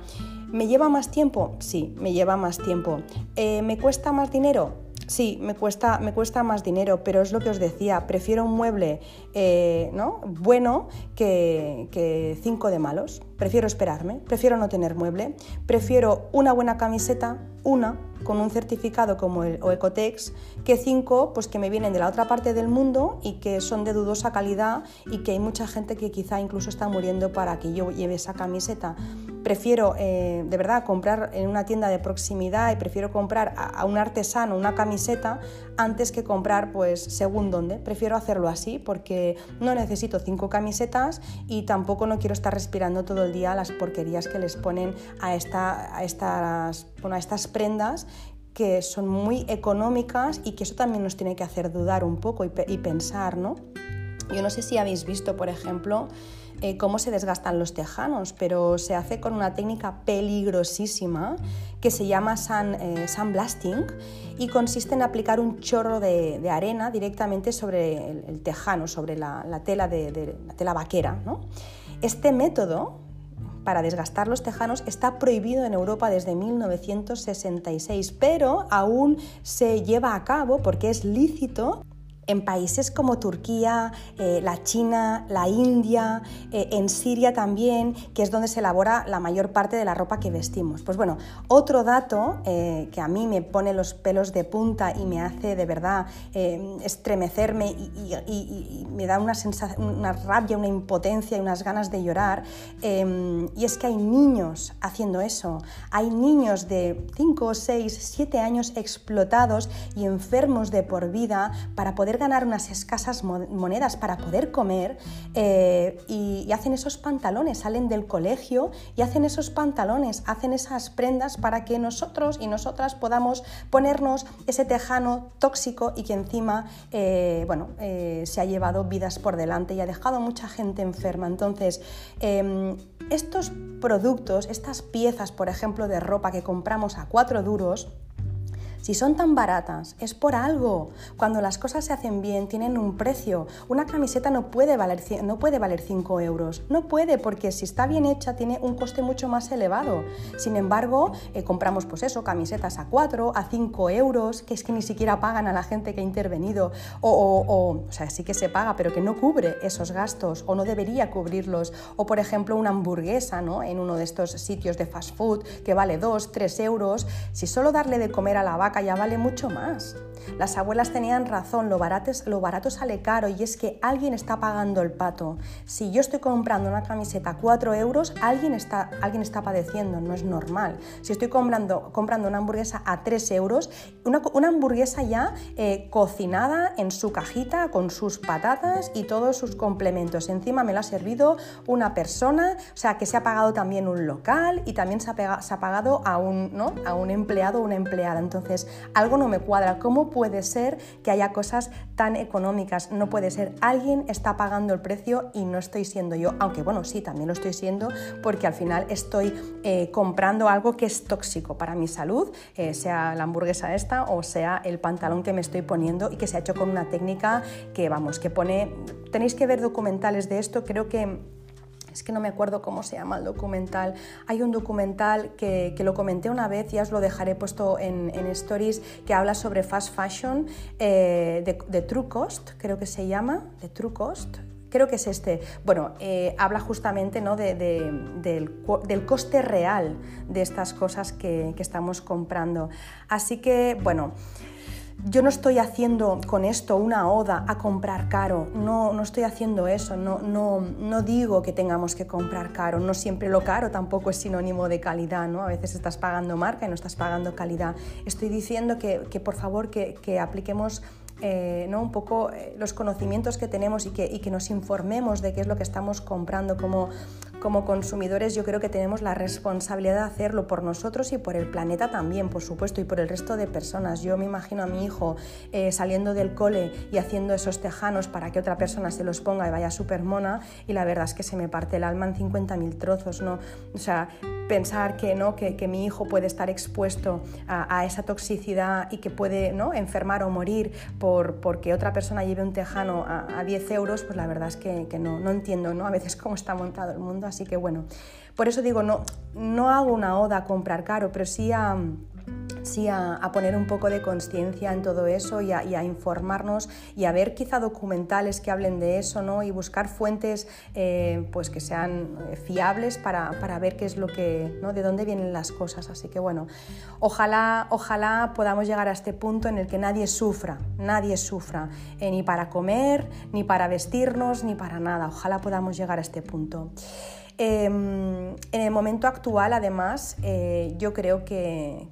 ¿Me lleva más tiempo? Sí, me lleva más tiempo. Eh, ¿Me cuesta más dinero? Sí, me cuesta, me cuesta más dinero, pero es lo que os decía, prefiero un mueble eh, ¿no? bueno que, cinco de malos. Prefiero esperarme, prefiero no tener mueble, prefiero una buena camiseta, una con un certificado como el o Ecotex, que cinco pues que me vienen de la otra parte del mundo y que son de dudosa calidad y que hay mucha gente que quizá incluso está muriendo para que yo lleve esa camiseta. Prefiero eh, de verdad comprar en una tienda de proximidad y prefiero comprar a, un artesano una camiseta antes que comprar pues según dónde. Prefiero hacerlo así porque no necesito cinco camisetas y tampoco no quiero estar respirando todo el día las porquerías que les ponen a, a, estas, bueno, a estas prendas que son muy económicas y que eso también nos tiene que hacer dudar un poco y, pensar, ¿no? Yo no sé si habéis visto, por ejemplo, eh, cómo se desgastan los tejanos, pero se hace con una técnica peligrosísima que se llama sun, eh, y consiste en aplicar un chorro de, arena directamente sobre el, tejano, sobre la, tela de, la tela vaquera. Este método para desgastar los tejanos está prohibido en Europa desde 1966, pero aún se lleva a cabo porque es lícito en países como Turquía, eh, la China, la India, eh, en Siria también, que es donde se elabora la mayor parte de la ropa que vestimos. Pues bueno, otro dato eh, que a mí me pone los pelos de punta y me hace de verdad estremecerme y, me da una, una rabia, una impotencia y unas ganas de llorar, y es que hay niños haciendo eso. Hay niños de 5, 6, 7 años explotados y enfermos de por vida para poder ganar unas escasas monedas para poder comer eh, y, hacen esos pantalones, salen del colegio y hacen esos pantalones, hacen esas prendas para que nosotros y nosotras podamos ponernos ese tejano tóxico y que encima eh, bueno, eh, se ha llevado vidas por delante y ha dejado mucha gente enferma. Entonces, em, estos productos, estas piezas, por ejemplo, de ropa que compramos a cuatro duros, Si son tan baratas, es por algo. Cuando las cosas se hacen bien, tienen un precio. Una camiseta no puede valer, no puede valer 5 euros. No puede, porque si está bien hecha, tiene un coste mucho más elevado. Sin embargo, eh, compramos, pues eso, camisetas a 4, a 5 euros, que es que ni siquiera pagan a la gente que ha intervenido. O, o, o sea, sí que se paga, pero que no cubre esos gastos, o no debería cubrirlos. O, por ejemplo, una hamburguesa, ¿no? En uno de estos sitios de fast food, que vale 2, 3 euros. Si solo darle de comer a la vaca ya vale mucho más. Las abuelas tenían razón, lo barato, lo sale caro y es que alguien está pagando el pato. Si yo estoy comprando una camiseta a 4 euros, alguien está, alguien está padeciendo, no es normal. Si estoy comprando, comprando una hamburguesa a 3 euros, una, hamburguesa ya eh, cocinada en su cajita con sus patatas y todos sus complementos. Encima me la ha servido una persona, o sea que se ha pagado también un local y también se ha, se ha pagado a un, ¿no? a un empleado o una empleada. Entonces, algo no me cuadra. ¿Cómo puede ser que haya cosas tan económicas? No puede ser. Alguien está pagando el precio y no estoy siendo yo. Aunque bueno, sí, también lo estoy siendo porque al final estoy eh, comprando algo que es tóxico para mi salud, eh, sea la hamburguesa esta o sea el pantalón que me estoy poniendo y que se ha hecho con una técnica que, vamos, que pone... Tenéis que ver documentales de esto, creo que es que no me acuerdo cómo se llama el documental. Hay un documental que, lo comenté una vez, ya os lo dejaré puesto en, stories, que habla sobre fast fashion eh, de, True Cost, creo que se llama, de True Cost. Creo que es este. Bueno, eh, habla justamente ¿no? del, coste real de estas cosas que, que estamos comprando. Así que, bueno, yo no estoy haciendo con esto una oda a comprar caro, no, no estoy haciendo eso, no, no, no digo que tengamos que comprar caro, no siempre lo caro tampoco es sinónimo de calidad, ¿no? a veces estás pagando marca y no estás pagando calidad. Estoy diciendo que, que por favor que, que apliquemos eh, ¿no? un poco eh, los conocimientos que tenemos y que, nos informemos de qué es lo que estamos comprando como, como consumidores, yo creo que tenemos la responsabilidad de hacerlo por nosotros y por el planeta también, por supuesto, y por el resto de personas. Yo me imagino a mi hijo eh, saliendo del cole y haciendo esos tejanos para que otra persona se los ponga y vaya súper mona, y la verdad es que se me parte el alma en 50.000 trozos, ¿no? O sea, pensar que, ¿no? que, que mi hijo puede estar expuesto a, esa toxicidad y que puede ¿no? enfermar o morir porque otra persona lleve un tejano a, a 10 euros, pues la verdad es que, que, no, no entiendo ¿no? a veces cómo está montado el mundo. Así que bueno, por eso digo, no, no hago una oda a comprar caro, pero sí a sí a, poner un poco de conciencia en todo eso y a, informarnos y a ver quizá documentales que hablen de eso ¿no? y buscar fuentes eh, pues que sean eh, fiables para, para, ver qué es lo que, ¿no? de dónde vienen las cosas. Así que bueno, ojalá, ojalá podamos llegar a este punto en el que nadie sufra, nadie sufra, eh, ni para comer, ni para vestirnos, ni para nada. Ojalá podamos llegar a este punto. Em, en el momento actual, además, yo creo que,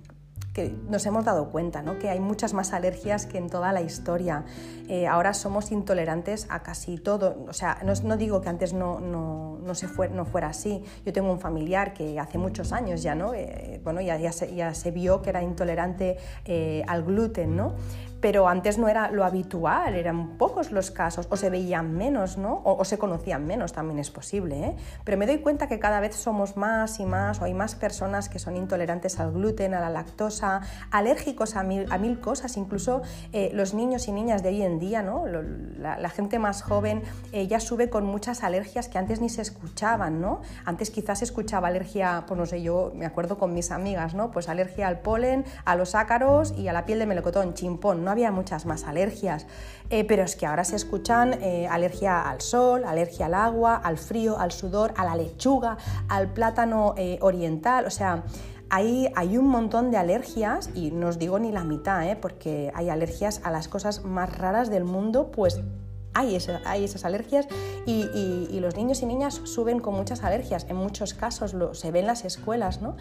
que nos hemos dado cuenta, ¿no? que hay muchas más alergias que en toda la historia. Eh, ahora somos intolerantes a casi todo. O sea, no, digo que antes no, no, no se no fuera así. Yo tengo un familiar que hace muchos años ya, ¿no? Eh, bueno, ya, ya, se, ya, se, vio que era intolerante eh, al gluten, ¿no? Pero antes no era lo habitual, eran pocos los casos, o se veían menos, ¿no? O, se conocían menos, también es posible, ¿eh? Pero me doy cuenta que cada vez somos más y más, o hay más personas que son intolerantes al gluten, a la lactosa, alérgicos a mil, a mil cosas, incluso eh, los niños y niñas de hoy en día, ¿no? La, gente más joven eh, ya sube con muchas alergias que antes ni se escuchaban, ¿no? Antes quizás se escuchaba alergia, pues no sé, yo me acuerdo con mis amigas, ¿no? Pues alergia al polen, a los ácaros y a la piel de melocotón, chimpón, ¿no? Había muchas más alergias, eh, pero es que ahora se escuchan eh, alergia al sol, alergia al agua, al frío, al sudor, a la lechuga, al plátano eh, oriental, o sea, hay, hay, un montón de alergias y no os digo ni la mitad, porque hay alergias a las cosas más raras del mundo, pues hay, esas alergias y, los niños y niñas suben con muchas alergias. En muchos casos se ve en las escuelas ¿no?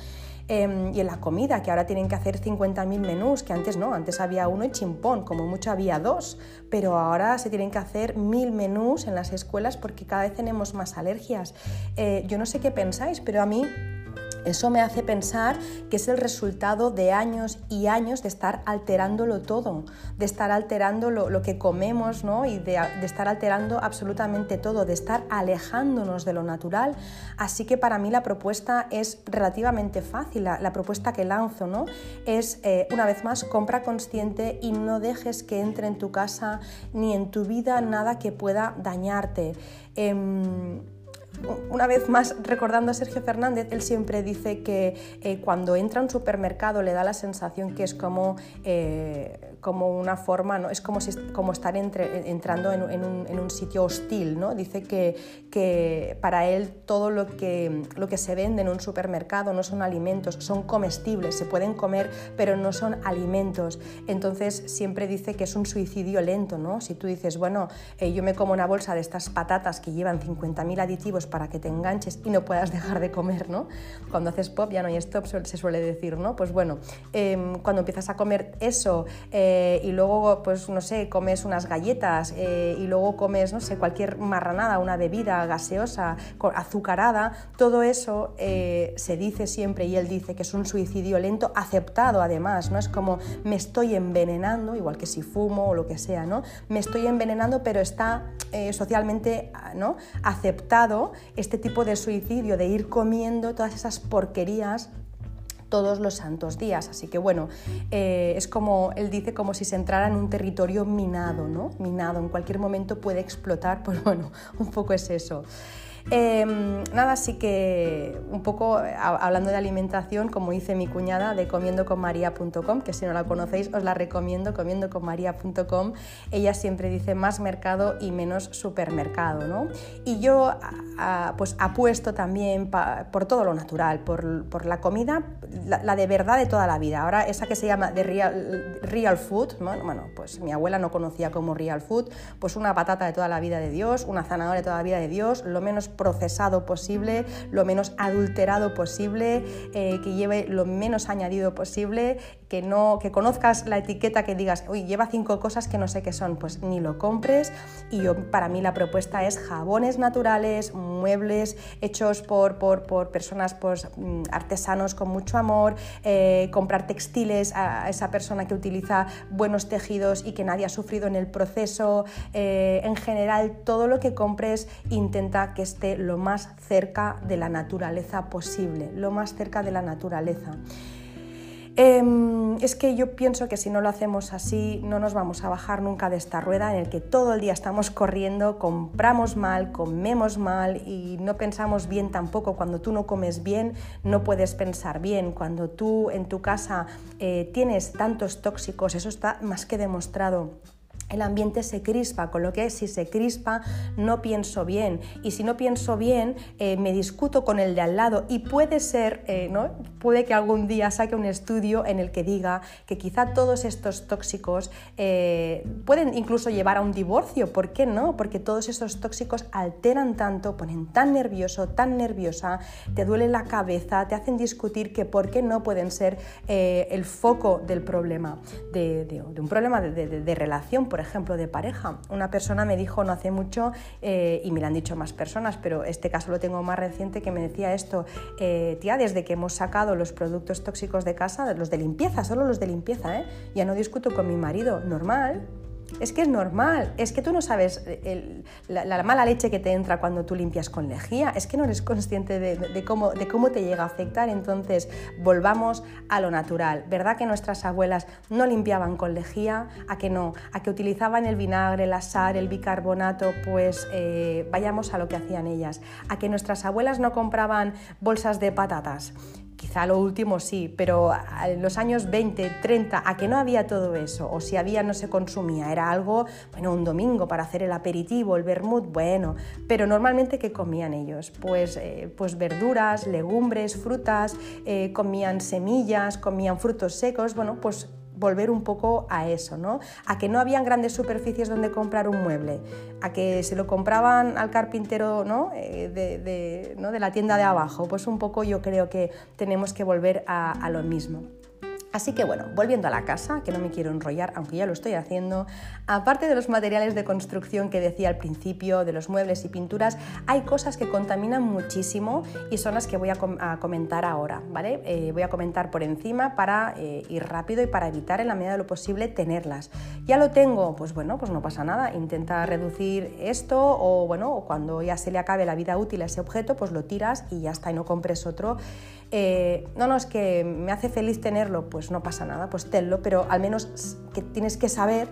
Em, y en la comida, que ahora tienen que hacer 50.000 menús, que antes no, antes había uno y chimpón, como mucho había dos, pero ahora se tienen que hacer mil menús en las escuelas porque cada vez tenemos más alergias. Eh, yo no sé qué pensáis, pero a mí Eso me hace pensar que es el resultado de años y años de estar alterándolo todo, de estar alterando lo, que comemos ¿no? y de, estar alterando absolutamente todo, de estar alejándonos de lo natural. Así que para mí la propuesta es relativamente fácil, la, propuesta que lanzo ¿no? es, eh, una vez más, compra consciente y no dejes que entre en tu casa ni en tu vida nada que pueda dañarte. Em, una vez más, recordando a Sergio Fernández, él siempre dice que eh, cuando entra a un supermercado le da la sensación que es como, eh, como una forma, ¿no? es como, si, como estar entrando en, un, sitio hostil. ¿no? Dice que, que, para él todo lo que, lo que se vende en un supermercado no son alimentos, son comestibles, se pueden comer, pero no son alimentos. Entonces siempre dice que es un suicidio lento. ¿no? Si tú dices, bueno, eh, yo me como una bolsa de estas patatas que llevan 50.000 aditivos, para que te enganches y no puedas dejar de comer, ¿no? Cuando haces pop ya no hay stop, se suele decir, ¿no? Pues bueno, em, cuando empiezas a comer eso eh, y luego, pues no sé, comes unas galletas eh, y luego comes, no sé, cualquier marranada, una bebida gaseosa, azucarada, todo eso eh, se dice siempre y él dice que es un suicidio lento, aceptado además, ¿no? Es como me estoy envenenando, igual que si fumo o lo que sea, ¿no? Me estoy envenenando, pero está socialmente ¿no? aceptado este tipo de suicidio, de ir comiendo todas esas porquerías todos los santos días. Así que bueno, eh, es como él dice, como si se entrara en un territorio minado, ¿no? Minado, en cualquier momento puede explotar, pues bueno, un poco es eso. Em, nada, así que un poco hablando de alimentación, como dice mi cuñada de comiendoconmaria.com, que si no la conocéis os la recomiendo, comiendoconmaria.com, ella siempre dice más mercado y menos supermercado, ¿no? Y yo pues apuesto también por todo lo natural, por, la comida, la, de verdad de toda la vida. Ahora esa que se llama de real, real food, bueno, pues mi abuela no conocía como real food, pues una patata de toda la vida de Dios, una zanahoria de toda la vida de Dios, lo menos procesado posible, lo menos adulterado posible, eh, que lleve lo menos añadido posible, que, no, que conozcas la etiqueta que digas, uy, lleva cinco cosas que no sé qué son, pues ni lo compres. Y yo, para mí la propuesta es jabones naturales, muebles hechos por, por, por personas, pues, mm, artesanos con mucho amor, eh, comprar textiles a esa persona que utiliza buenos tejidos y que nadie ha sufrido en el proceso. Eh, en general, todo lo que compres intenta que esté lo más cerca de la naturaleza posible, lo más cerca de la naturaleza. Em, es que yo pienso que si no lo hacemos así no nos vamos a bajar nunca de esta rueda en el que todo el día estamos corriendo, compramos mal, comemos mal y no pensamos bien tampoco. Cuando tú no comes bien no puedes pensar bien. Cuando tú en tu casa eh, tienes tantos tóxicos, eso está más que demostrado el ambiente se crispa, con lo que si se crispa no pienso bien y si no pienso bien eh, me discuto con el de al lado y puede ser, eh, ¿no? puede que algún día saque un estudio en el que diga que quizá todos estos tóxicos eh, pueden incluso llevar a un divorcio, ¿por qué no? Porque todos esos tóxicos alteran tanto, ponen tan nervioso, tan nerviosa, te duele la cabeza, te hacen discutir que por qué no pueden ser el foco del problema, de, un problema de relación por ejemplo, de pareja. Una persona me dijo no hace mucho, eh, y me lo han dicho más personas, pero este caso lo tengo más reciente, que me decía esto, eh, tía, desde que hemos sacado los productos tóxicos de casa, los de limpieza, solo los de limpieza, ¿eh? ya no discuto con mi marido, normal, es que es normal, es que tú no sabes la, mala leche que te entra cuando tú limpias con lejía, es que no eres consciente de, cómo, te llega a afectar. Entonces, volvamos a lo natural. ¿Verdad que nuestras abuelas no limpiaban con lejía? ¿A que no? ¿A que utilizaban el vinagre, la sal, el bicarbonato? Pues eh, vayamos a lo que hacían ellas. ¿A que nuestras abuelas no compraban bolsas de patatas? Quizá lo último sí, pero en los años 20, 30, a que no había todo eso, o si había no se consumía, era algo, bueno, un domingo para hacer el aperitivo, el vermut, bueno, pero normalmente ¿qué comían ellos? Pues, eh, pues verduras, legumbres, frutas, eh, comían semillas, comían frutos secos, bueno, pues volver un poco a eso, ¿no? A que no habían grandes superficies donde comprar un mueble, a que se lo compraban al carpintero ¿no? Eh, de, la tienda de abajo. Pues un poco yo creo que tenemos que volver a, lo mismo. Así que bueno, volviendo a la casa, que no me quiero enrollar, aunque ya lo estoy haciendo, aparte de los materiales de construcción que decía al principio, de los muebles y pinturas, hay cosas que contaminan muchísimo y son las que voy a, comentar ahora, ¿vale? Eh, voy a comentar por encima para eh, ir rápido y para evitar en la medida de lo posible tenerlas. Ya lo tengo, pues bueno, pues no pasa nada, intenta reducir esto o bueno, cuando ya se le acabe la vida útil a ese objeto, pues lo tiras y ya está y no compres otro eh, no, no, es que me hace feliz tenerlo, pues no pasa nada, pues tenlo, pero al menos que tienes que saber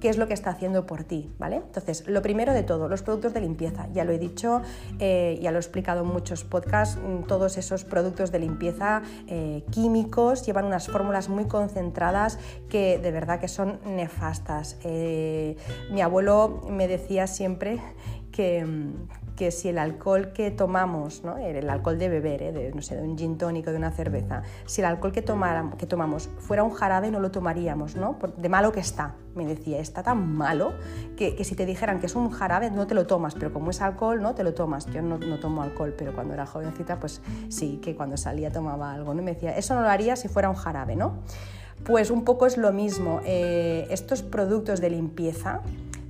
qué es lo que está haciendo por ti, ¿vale? Entonces, lo primero de todo, los productos de limpieza. Ya lo he dicho, eh, ya lo he explicado en muchos podcasts, mm, todos esos productos de limpieza eh, químicos llevan unas fórmulas muy concentradas que de verdad que son nefastas. mi abuelo me decía siempre que, mm, que si el alcohol que tomamos, ¿no? el alcohol de beber, ¿eh? de, no sé, de un gin tónico, de una cerveza, si el alcohol que, que tomamos fuera un jarabe no lo tomaríamos, ¿no? de malo que está, me decía, está tan malo que, que, si te dijeran que es un jarabe no te lo tomas, pero como es alcohol no te lo tomas. Yo no, no, tomo alcohol, pero cuando era jovencita pues sí, que cuando salía tomaba algo, ¿no? me decía, eso no lo haría si fuera un jarabe, ¿no? Pues un poco es lo mismo, eh, estos productos de limpieza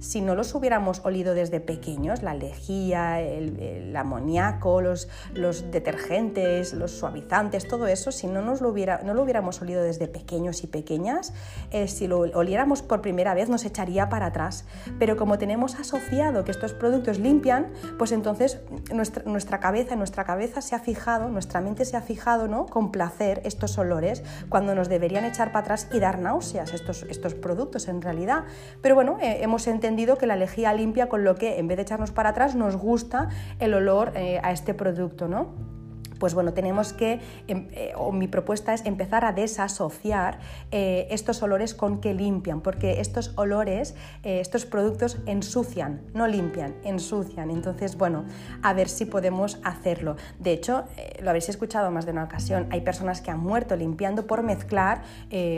si no los hubiéramos olido desde pequeños, la lejía, el, amoníaco, los, los, detergentes, los suavizantes, todo eso, si no, nos lo, hubiera, no lo hubiéramos olido desde pequeños y pequeñas, eh, si lo oliéramos por primera vez nos echaría para atrás. Pero como tenemos asociado que estos productos limpian, pues entonces nuestra, nuestra cabeza, nuestra cabeza se ha fijado, nuestra mente se ha fijado ¿no? con placer estos olores cuando nos deberían echar para atrás y dar náuseas estos, estos productos en realidad. Pero bueno, eh, hemos entendido que la lejía limpia, con lo que en vez de echarnos para atrás nos gusta el olor eh, a este producto, ¿no? Pues bueno, tenemos que, em, eh, o mi propuesta es empezar a desasociar eh, estos olores con que limpian, porque estos olores, eh, estos productos ensucian, no limpian, ensucian. Entonces, bueno, a ver si podemos hacerlo. De hecho, lo habéis escuchado más de una ocasión, hay personas que han muerto limpiando por mezclar,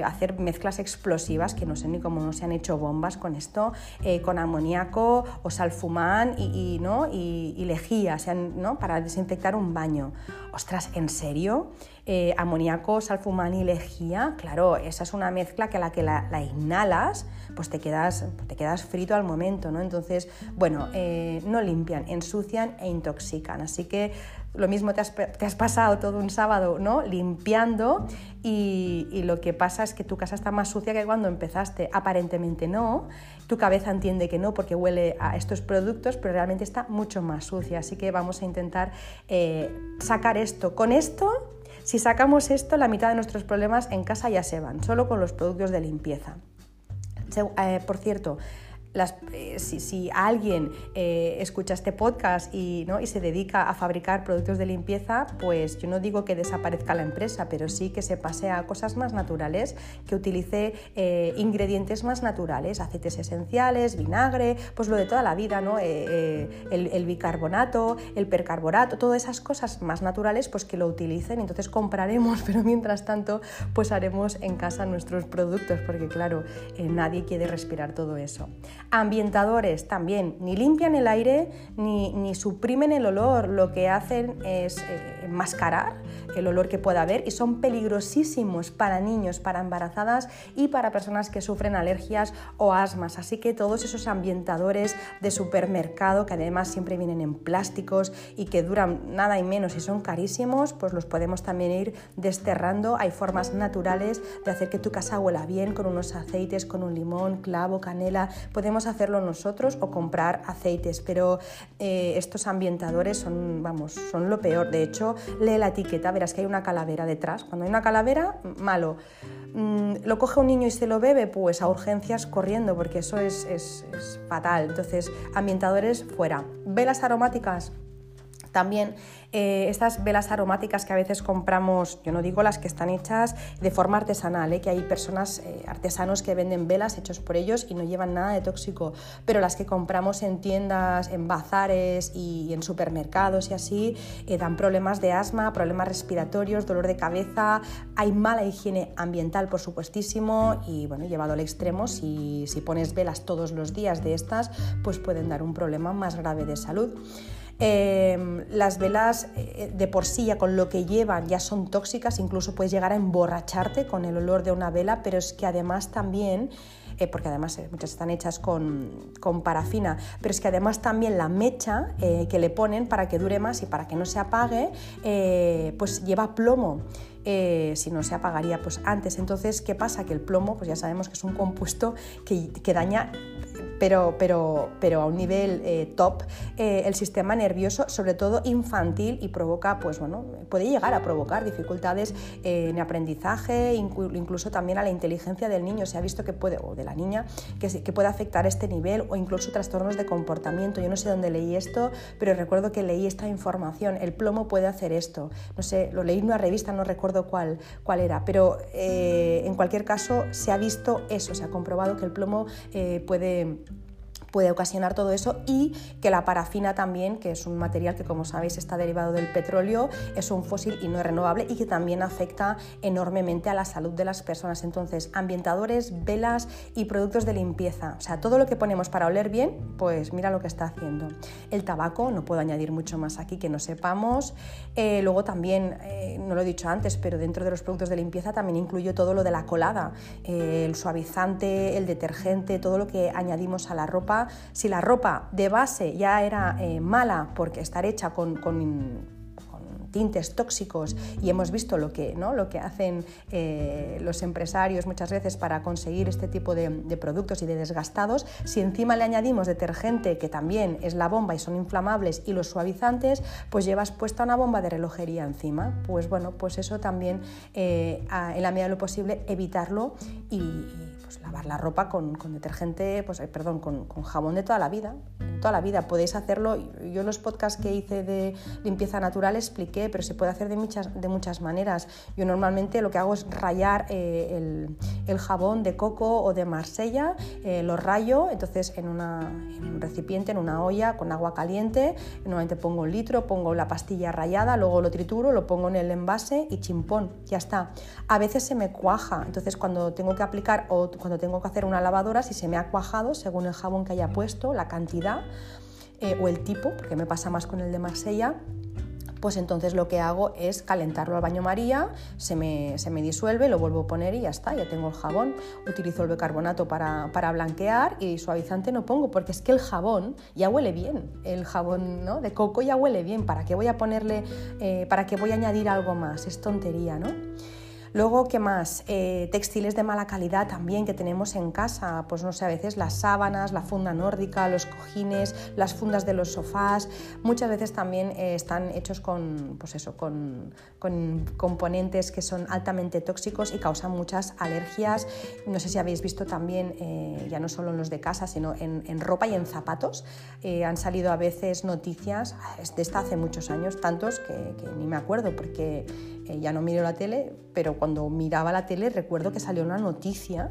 hacer mezclas explosivas, que no sé ni cómo no se han hecho bombas con esto, con amoníaco o salfumán y, ¿no? y, lejía, ¿no? para desinfectar un baño ostras, ¿en serio? Eh, amoníaco, y lejía, claro, esa es una mezcla que a la que la, inhalas, pues te quedas, te quedas frito al momento, ¿no? Entonces, bueno, eh, no limpian, ensucian e intoxican. Así que lo mismo te has, pasado todo un sábado ¿no? limpiando y, lo que pasa es que tu casa está más sucia que cuando empezaste. Aparentemente no, tu cabeza entiende que no porque huele a estos productos, pero realmente está mucho más sucia. Así que vamos a intentar eh, sacar esto. Con esto, si sacamos esto, la mitad de nuestros problemas en casa ya se van, solo con los productos de limpieza. Eh, por cierto, eh, si, alguien eh, escucha este podcast y, se dedica a fabricar productos de limpieza, pues yo no digo que desaparezca la empresa, pero sí que se pase a cosas más naturales, que utilice eh, ingredientes más naturales, aceites esenciales, vinagre, pues lo de toda la vida, ¿no? El, bicarbonato, el percarbonato, todas esas cosas más naturales, pues que lo utilicen. Entonces compraremos, pero mientras tanto, pues haremos en casa nuestros productos, porque claro, nadie quiere respirar todo eso. Ambientadores también, ni limpian el aire ni, suprimen el olor, lo que hacen es eh, enmascarar el olor que pueda haber y son peligrosísimos para niños, para embarazadas y para personas que sufren alergias o asmas. Así que todos esos ambientadores de supermercado que además siempre vienen en plásticos y que duran nada y menos y son carísimos, pues los podemos también ir desterrando. Hay formas naturales de hacer que tu casa huela bien con unos aceites, con un limón, clavo, canela. Podemos hacerlo nosotros o comprar aceites, pero eh, estos ambientadores son, vamos, son lo peor. De hecho, lee la etiqueta, verás que hay una calavera detrás. Cuando hay una calavera, malo. Mm, lo coge un niño y se lo bebe, pues a urgencias corriendo, porque eso es, es fatal. Entonces, ambientadores fuera. Velas aromáticas, también eh, estas velas aromáticas que a veces compramos, yo no digo las que están hechas de forma artesanal, ¿eh? que hay personas, eh, artesanos que venden velas hechos por ellos y no llevan nada de tóxico, pero las que compramos en tiendas, en bazares y en supermercados y así, dan problemas de asma, problemas respiratorios, dolor de cabeza, hay mala higiene ambiental por supuestísimo y bueno, llevado al extremo, si, si pones velas todos los días de estas, pues pueden dar un problema más grave de salud. Em, las velas eh, de por sí ya con lo que llevan ya son tóxicas, incluso puedes llegar a emborracharte con el olor de una vela, pero es que además también eh, porque además eh, muchas están hechas con, parafina, pero es que además también la mecha que le ponen para que dure más y para que no se apague, pues lleva plomo. si no se apagaría pues antes. Entonces, ¿qué pasa? Que el plomo, pues ya sabemos que es un compuesto que, que daña pero, pero, pero a un nivel eh, top, eh, el sistema nervioso, sobre todo infantil, y provoca, pues bueno, puede llegar a provocar dificultades eh, en aprendizaje, incluso también a la inteligencia del niño. Se ha visto que puede, o de la niña, que, que puede afectar este nivel, o incluso trastornos de comportamiento. Yo no sé dónde leí esto, pero recuerdo que leí esta información. El plomo puede hacer esto. No sé, lo leí en una revista, no recuerdo cuál, cuál era, pero en cualquier caso se ha visto eso, se ha comprobado que el plomo puede puede ocasionar todo eso y que la parafina también, que es un material que como sabéis está derivado del petróleo, es un fósil y no es renovable y que también afecta enormemente a la salud de las personas. Entonces, ambientadores, velas y productos de limpieza, o sea, todo lo que ponemos para oler bien, pues mira lo que está haciendo. El tabaco, no puedo añadir mucho más aquí que no sepamos. Eh, luego también, eh, no lo he dicho antes, pero dentro de los productos de limpieza también incluyo todo lo de la colada, eh, el suavizante, el detergente, todo lo que añadimos a la ropa si la ropa de base ya era eh, mala porque estar hecha con, tintes tóxicos y hemos visto lo que, ¿no? lo que hacen eh, los empresarios muchas veces para conseguir este tipo de, productos y de desgastados, si encima le añadimos detergente que también es la bomba y son inflamables y los suavizantes, pues llevas puesta una bomba de relojería encima. Pues bueno, pues eso también eh, en la medida de lo posible evitarlo y pues, lavar la ropa con, detergente, pues, perdón, con, jabón de toda la vida. Toda la vida podéis hacerlo. Yo en los podcasts que hice de limpieza natural expliqué, pero se puede hacer de muchas, de muchas maneras. Yo normalmente lo que hago es rayar eh, el, jabón de coco o de Marsella, eh, lo rayo, entonces en, un recipiente, en una olla con agua caliente, normalmente pongo un litro, pongo la pastilla rayada, luego lo trituro, lo pongo en el envase y chimpón, ya está. A veces se me cuaja, entonces cuando tengo que aplicar o cuando tengo que hacer una lavadora, si se me ha cuajado, según el jabón que haya puesto, la cantidad eh, o el tipo, porque me pasa más con el de Marsella, pues entonces lo que hago es calentarlo al baño María, se me, disuelve, lo vuelvo a poner y ya está, ya tengo el jabón. Utilizo el bicarbonato para, blanquear y suavizante no pongo, porque es que el jabón ya huele bien, el jabón ¿no? de coco ya huele bien, ¿para qué voy a ponerle, eh, para qué voy a añadir algo más? Es tontería, ¿no? Luego, ¿qué más? Eh, textiles de mala calidad también que tenemos en casa, pues no sé, a veces las sábanas, la funda nórdica, los cojines, las fundas de los sofás, muchas veces también eh, están hechos con, pues eso, con, componentes que son altamente tóxicos y causan muchas alergias. No sé si habéis visto también, eh, ya no solo en los de casa, sino en, ropa y en zapatos, han salido a veces noticias, de esta hace muchos años, tantos que, que ni me acuerdo porque ya no miro la tele, pero cuando miraba la tele recuerdo que salió una noticia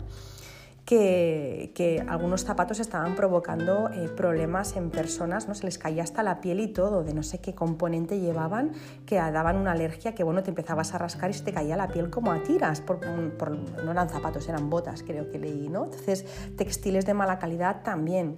que, algunos zapatos estaban provocando eh, problemas en personas, ¿no? se les caía hasta la piel y todo, de no sé qué componente llevaban, que daban una alergia que bueno, te empezabas a rascar y se te caía la piel como a tiras, por, no eran zapatos, eran botas, creo que leí, ¿no? Entonces, textiles de mala calidad también.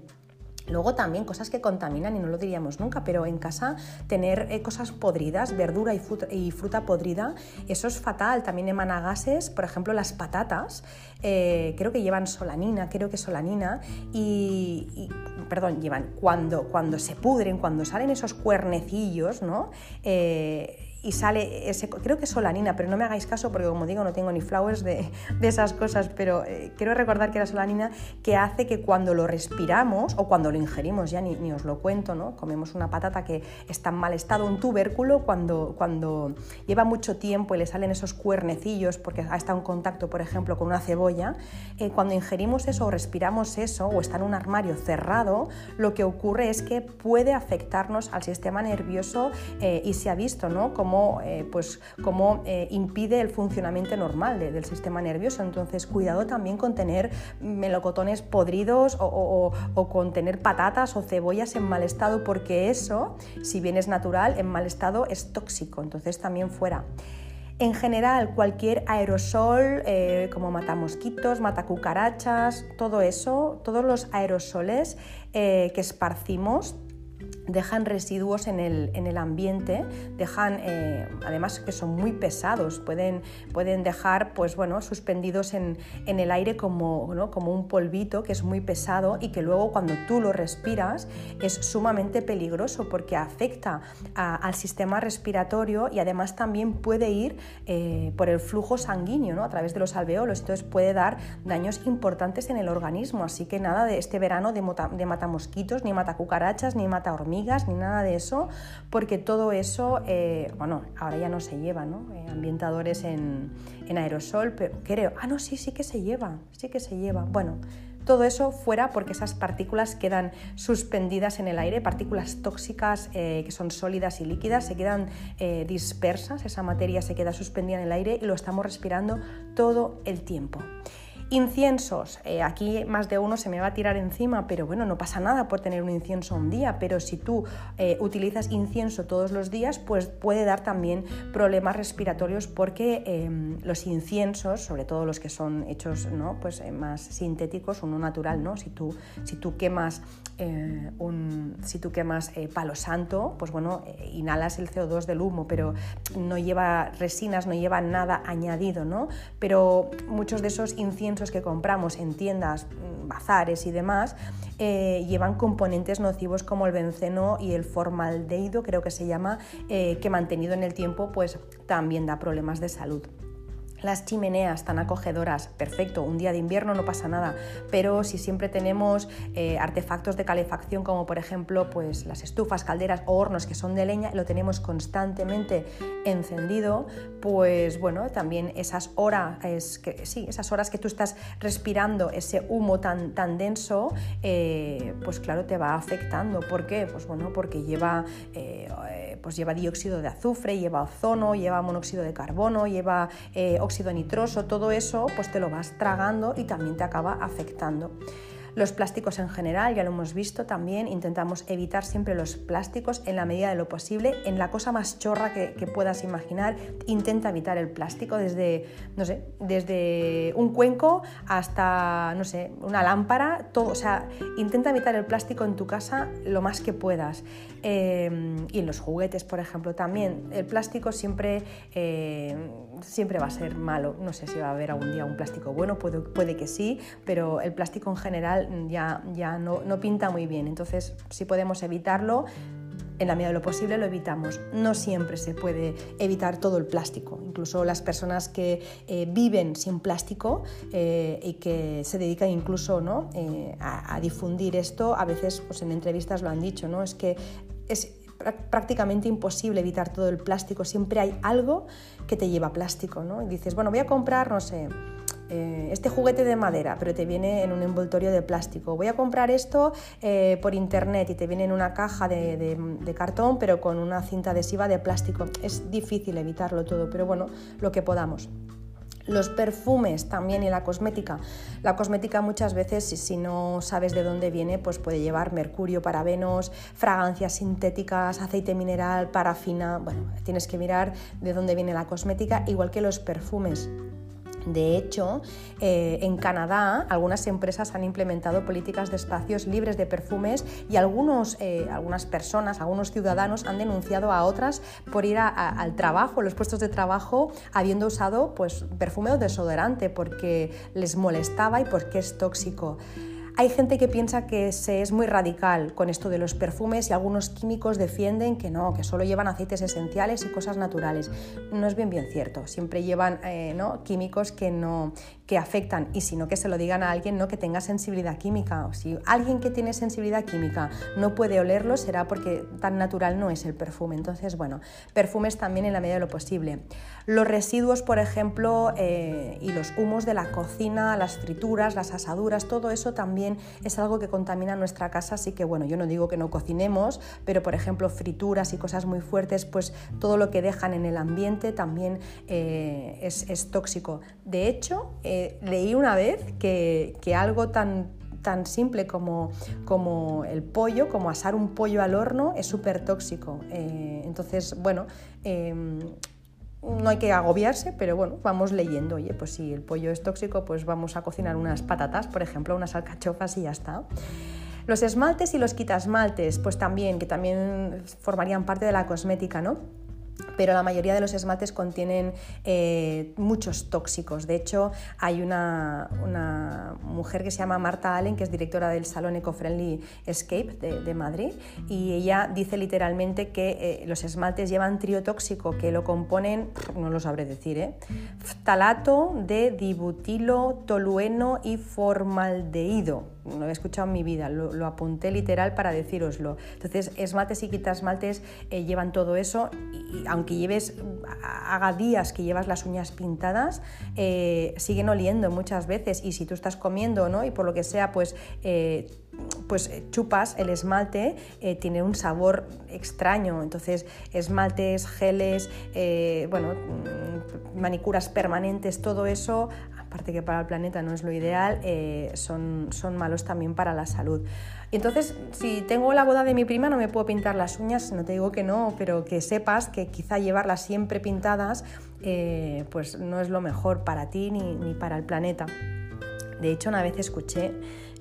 Luego también cosas que contaminan y no lo diríamos nunca, pero en casa tener eh, cosas podridas, verdura y fruta, podrida, eso es fatal. También emana gases, por ejemplo las patatas, eh, creo que llevan solanina, creo que solanina, y, perdón, llevan cuando, cuando se pudren, cuando salen esos cuernecillos, ¿no? Eh, y sale ese, creo que es solanina, pero no me hagáis caso porque como digo no tengo ni flowers de, esas cosas, pero eh, quiero recordar que era solanina que hace que cuando lo respiramos o cuando lo ingerimos, ya ni, os lo cuento, ¿no? comemos una patata que está en mal estado, un tubérculo, cuando, cuando lleva mucho tiempo y le salen esos cuernecillos porque ha estado en contacto, por ejemplo, con una cebolla, eh, cuando ingerimos eso o respiramos eso o está en un armario cerrado, lo que ocurre es que puede afectarnos al sistema nervioso eh, y se ha visto, ¿no? Cómo, eh, pues, eh, impide el funcionamiento normal del sistema nervioso. Entonces, cuidado también con tener melocotones podridos o, con tener patatas o cebollas en mal estado, porque eso, si bien es natural, en mal estado es tóxico. Entonces, también fuera. En general, cualquier aerosol, eh, como matamosquitos, matacucarachas, todo eso, todos los aerosoles que esparcimos dejan residuos en el, en el ambiente, dejan, eh, además que son muy pesados, pueden, pueden dejar pues, bueno, suspendidos en, en el aire como, ¿no? como un polvito que es muy pesado y que luego cuando tú lo respiras es sumamente peligroso porque afecta al sistema respiratorio y además también puede ir eh, por el flujo sanguíneo ¿no? a través de los alveolos, entonces puede dar daños importantes en el organismo, así que nada de este verano de, de mata mosquitos, ni mata cucarachas, ni mata hormigas, ni nada de eso, porque todo eso, eh, bueno, ahora ya no se lleva, ¿no? Eh, ambientadores en, en aerosol, pero creo, ah, no, sí, sí que se lleva, sí que se lleva. Bueno, todo eso fuera porque esas partículas quedan suspendidas en el aire, partículas tóxicas eh, que son sólidas y líquidas, se quedan dispersas, esa materia se queda suspendida en el aire y lo estamos respirando todo el tiempo. Inciensos, eh, aquí más de uno se me va a tirar encima, pero bueno, no pasa nada por tener un incienso un día, pero si tú eh, utilizas incienso todos los días, pues puede dar también problemas respiratorios porque em, los inciensos, sobre todo los que son hechos ¿no? pues, eh, más sintéticos, uno natural, ¿no? si, tú, si tú quemas, un, si tú quemas palo santo, pues bueno, inhalas el CO2 del humo, pero no lleva resinas, no lleva nada añadido, ¿no? pero muchos de esos inciensos que compramos en tiendas, mm, bazares y demás, eh, llevan componentes nocivos como el benceno y el formaldehído, creo que se llama, eh, que mantenido en el tiempo pues también da problemas de salud. Las chimeneas tan acogedoras, perfecto, un día de invierno no pasa nada, pero si siempre tenemos eh, artefactos de calefacción como por ejemplo pues, las estufas, calderas o hornos que son de leña, lo tenemos constantemente encendido, pues bueno, también esas horas, que, sí, esas horas que tú estás respirando ese humo tan, tan denso, eh, pues claro, te va afectando. ¿Por qué? Pues bueno, porque lleva, eh, pues lleva dióxido de azufre, lleva ozono, lleva monóxido de carbono, lleva óxido nitroso, todo eso pues te lo vas tragando y también te acaba afectando. Los plásticos en general, ya lo hemos visto también, intentamos evitar siempre los plásticos en la medida de lo posible. En la cosa más chorra que, puedas imaginar, intenta evitar el plástico desde, no sé, desde un cuenco hasta, no sé, una lámpara, todo, o sea, intenta evitar el plástico en tu casa lo más que puedas. Eh, y en los juguetes, por ejemplo, también. El plástico siempre, eh, siempre va a ser malo. No sé si va a haber algún día un plástico bueno, puede, puede que sí, pero el plástico en general ya, ya no, no pinta muy bien. Entonces, si podemos evitarlo, en la medida de lo posible lo evitamos. No siempre se puede evitar todo el plástico. Incluso las personas que eh, viven sin plástico eh, y que se dedican incluso ¿no? Eh, a, difundir esto, a veces pues, en entrevistas lo han dicho, ¿no? es que es prácticamente imposible evitar todo el plástico. Siempre hay algo que te lleva plástico. ¿no? Y dices, bueno, voy a comprar, no sé, eh, este juguete de madera, pero te viene en un envoltorio de plástico. Voy a comprar esto eh, por internet y te viene en una caja de, de, cartón, pero con una cinta adhesiva de plástico. Es difícil evitarlo todo, pero bueno, lo que podamos. Los perfumes también y la cosmética. La cosmética muchas veces, si no sabes de dónde viene, pues puede llevar mercurio, parabenos, fragancias sintéticas, aceite mineral, parafina. Bueno, tienes que mirar de dónde viene la cosmética, igual que los perfumes. De hecho, eh, en Canadá algunas empresas han implementado políticas de espacios libres de perfumes y algunos, eh, algunas personas, algunos ciudadanos han denunciado a otras por ir al trabajo, los puestos de trabajo, habiendo usado pues, perfume o desodorante porque les molestaba y porque es tóxico. Hay gente que piensa que se es muy radical con esto de los perfumes y algunos químicos defienden que no, que solo llevan aceites esenciales y cosas naturales. No es bien bien cierto. Siempre llevan eh, ¿no? químicos que no que afectan y sino que se lo digan a alguien ¿no? que tenga sensibilidad química. O si alguien que tiene sensibilidad química no puede olerlo será porque tan natural no es el perfume. Entonces, bueno, perfumes también en la medida de lo posible. Los residuos, por ejemplo, eh, y los humos de la cocina, las frituras, las asaduras, todo eso también es algo que contamina nuestra casa, así que bueno, yo no digo que no cocinemos, pero por ejemplo frituras y cosas muy fuertes, pues todo lo que dejan en el ambiente también eh, es, tóxico. De hecho, eh, leí una vez que, algo tan tan simple como, como, el pollo, como asar un pollo al horno, es súper tóxico. Eh, entonces, bueno, em, no hay que agobiarse, pero bueno, vamos leyendo, oye, pues si el pollo es tóxico, pues vamos a cocinar unas patatas, por ejemplo, unas alcachofas y ya está. Los esmaltes y los quitasmaltes, pues también, que también formarían parte de la cosmética, ¿no? Pero la mayoría de los esmaltes contienen eh, muchos tóxicos. De hecho, hay una, mujer que se llama Marta Allen, que es directora del Salón Eco-Friendly Escape de, Madrid, y ella dice literalmente que eh, los esmaltes llevan triotóxico, que lo componen, no lo sabré decir, ¿eh?ftalato de dibutilo, tolueno y formaldehído no he escuchado en mi vida, lo, apunté literal para decíroslo. Entonces, esmaltes y quitasmaltes eh, llevan todo eso y, aunque lleves, haga días que llevas las uñas pintadas, eh, siguen oliendo muchas veces y si tú estás comiendo ¿no? y por lo que sea, pues... Eh, pues chupas el esmalte, tiene un sabor extraño. Entonces, esmaltes, geles, bueno, mm, manicuras permanentes, todo eso aparte que para el planeta no es lo ideal, eh, son, son malos también para la salud. Y entonces, si tengo la boda de mi prima, no me puedo pintar las uñas, no te digo que no, pero que sepas que quizá llevarlas siempre pintadas, eh, pues no es lo mejor para ti ni, ni para el planeta. De hecho, una vez escuché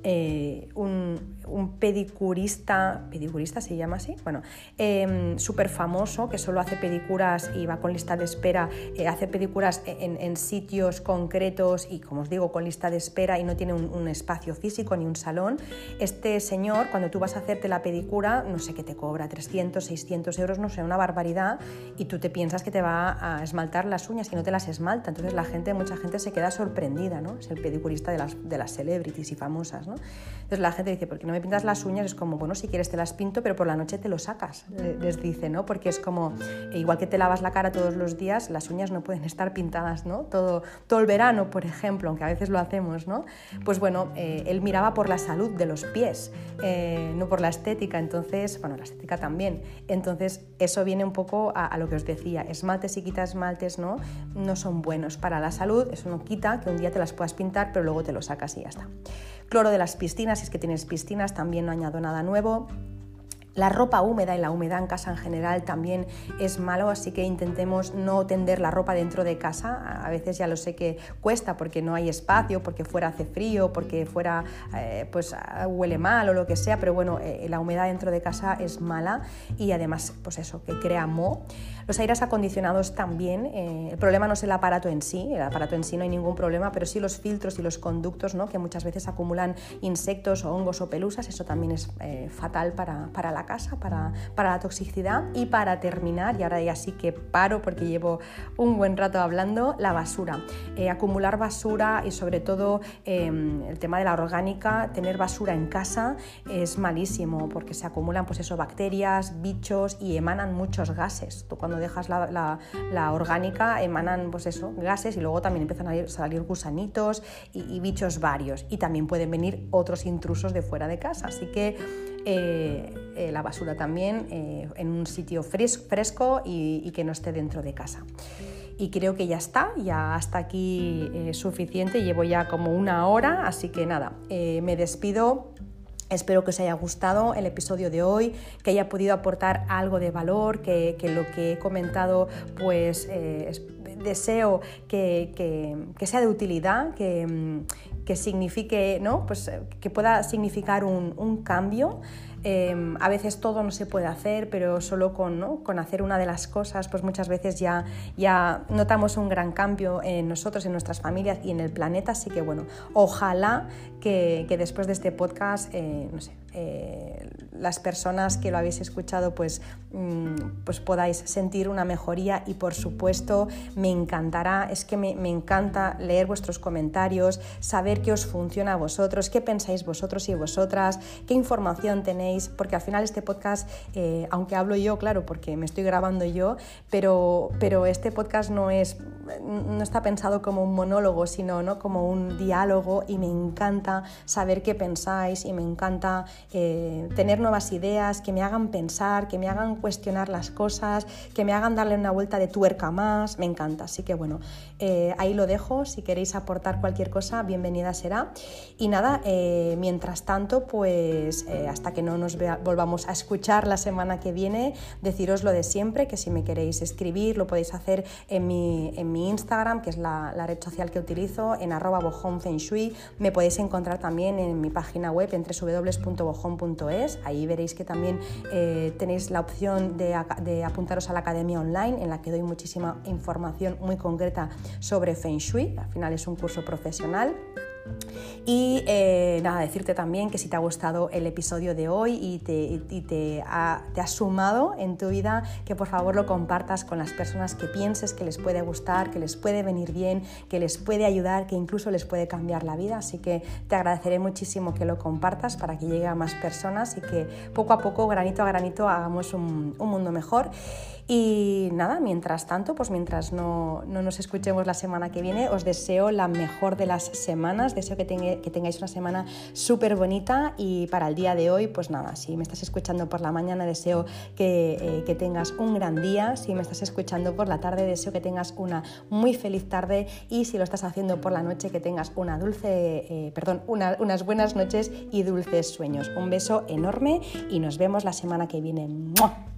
eh, un, pedicurista, pedicurista se llama así, bueno, em, súper famoso que solo hace pedicuras y va con lista de espera, eh, hace pedicuras en, sitios concretos y como os digo, con lista de espera y no tiene un, espacio físico ni un salón. Este señor, cuando tú vas a hacerte la pedicura, no sé qué te cobra, 300, 600 euros, no sé, una barbaridad, y tú te piensas que te va a esmaltar las uñas y no te las esmalta. Entonces la gente, mucha gente se queda sorprendida, ¿no? Es el pedicurista de las, de las celebrities y famosas. Entonces la gente dice, ¿por qué no me pintas las uñas? Es como, bueno, si quieres te las pinto, pero por la noche te lo sacas, les dice, ¿no? Porque es como, e igual que te lavas la cara todos los días, las uñas no pueden estar pintadas, ¿no? Todo, todo el verano, por ejemplo, aunque a veces lo hacemos, ¿no? Pues bueno, eh, él miraba por la salud de los pies, eh, no por la estética, entonces, bueno, la estética también. Entonces, eso viene un poco a, a lo que os decía, esmaltes y quita esmaltes, ¿no? No son buenos para la salud, eso no quita que un día te las puedas pintar, pero luego te lo sacas y ya está. Cloro de las piscinas, si es que tienes piscinas, también no añado nada nuevo. La ropa húmeda y la humedad en casa en general también es malo, así que intentemos no tender la ropa dentro de casa. A veces ya lo sé que cuesta porque no hay espacio, porque fuera hace frío, porque fuera eh, pues huele mal o lo que sea, pero bueno, eh, la humedad dentro de casa es mala y además pues eso, que crea moho. Los aires acondicionados también, eh, el problema no es el aparato en sí, el aparato en sí no hay ningún problema, pero sí los filtros y los conductos ¿no? que muchas veces acumulan insectos o hongos o pelusas, eso también es fatal para, para la casa, para, la toxicidad. Y para terminar, y ahora ya sí que paro porque llevo un buen rato hablando, la basura. Eh, acumular basura y sobre todo em, el tema de la orgánica, tener basura en casa es malísimo porque se acumulan pues eso, bacterias, bichos y emanan muchos gases. Tú cuando dejas la, la, orgánica emanan pues eso, gases y luego también empiezan a salir gusanitos y, y bichos varios. Y también pueden venir otros intrusos de fuera de casa. Así que eh, eh, la basura también eh, en un sitio fresco y, que no esté dentro de casa. Y creo que ya está, ya hasta aquí suficiente, llevo ya como una hora, así que nada, me despido. Espero que os haya gustado el episodio de hoy, que haya podido aportar algo de valor, que, lo que he comentado pues deseo que, sea de utilidad, que, que signifique, ¿no? Pues eh, que pueda significar un, cambio. Em, a veces todo no se puede hacer, pero solo con, con, hacer una de las cosas, pues muchas veces ya, ya notamos un gran cambio en nosotros, en nuestras familias y en el planeta. Así que bueno, ojalá que, después de este podcast, eh, no sé, eh, las personas que lo habéis escuchado pues, mm, pues podáis sentir una mejoría y por supuesto me encantará, es que me, encanta leer vuestros comentarios, saber qué os funciona a vosotros, qué pensáis vosotros y vosotras, qué información tenéis, porque al final este podcast, eh, aunque hablo yo, claro, porque me estoy grabando yo, pero, pero este podcast no, es, no está pensado como un monólogo, sino ¿no? como un diálogo y me encanta saber qué pensáis y me encanta eh, tener nuevas ideas que me hagan pensar, que me hagan cuestionar las cosas, que me hagan darle una vuelta de tuerca más, me encanta. Así que bueno, eh, ahí lo dejo. Si queréis aportar cualquier cosa, bienvenida será. Y nada, eh, mientras tanto, pues eh, hasta que no nos volvamos a escuchar la semana que viene, deciros lo de siempre, que si me queréis escribir lo podéis hacer en mi, en mi Instagram, que es la, red social que utilizo, en arroba Shui. Me podéis encontrar también en mi página web en www.bojón.es. Ahí veréis que también eh, tenéis la opción de, de apuntaros a la academia online, en la que doy muchísima información muy concreta sobre Feng Shui. Al final es un curso profesional. Y eh, nada, decirte también que si te ha gustado el episodio de hoy y te, ha, sumado en tu vida, que por favor lo compartas con las personas que pienses que les puede gustar, que les puede venir bien, que les puede ayudar, que incluso les puede cambiar la vida. Así que te agradeceré muchísimo que lo compartas para que llegue a más personas y que poco a poco, granito a granito, hagamos un, un mundo mejor. Y nada, mientras tanto, pues mientras no, nos escuchemos la semana que viene, os deseo la mejor de las semanas, deseo que, tengáis una semana súper bonita y para el día de hoy, pues nada, si me estás escuchando por la mañana, deseo que, eh, que tengas un gran día, si me estás escuchando por la tarde, deseo que tengas una muy feliz tarde y si lo estás haciendo por la noche, que tengas una dulce, eh, perdón, unas buenas noches y dulces sueños. Un beso enorme y nos vemos la semana que viene. Thank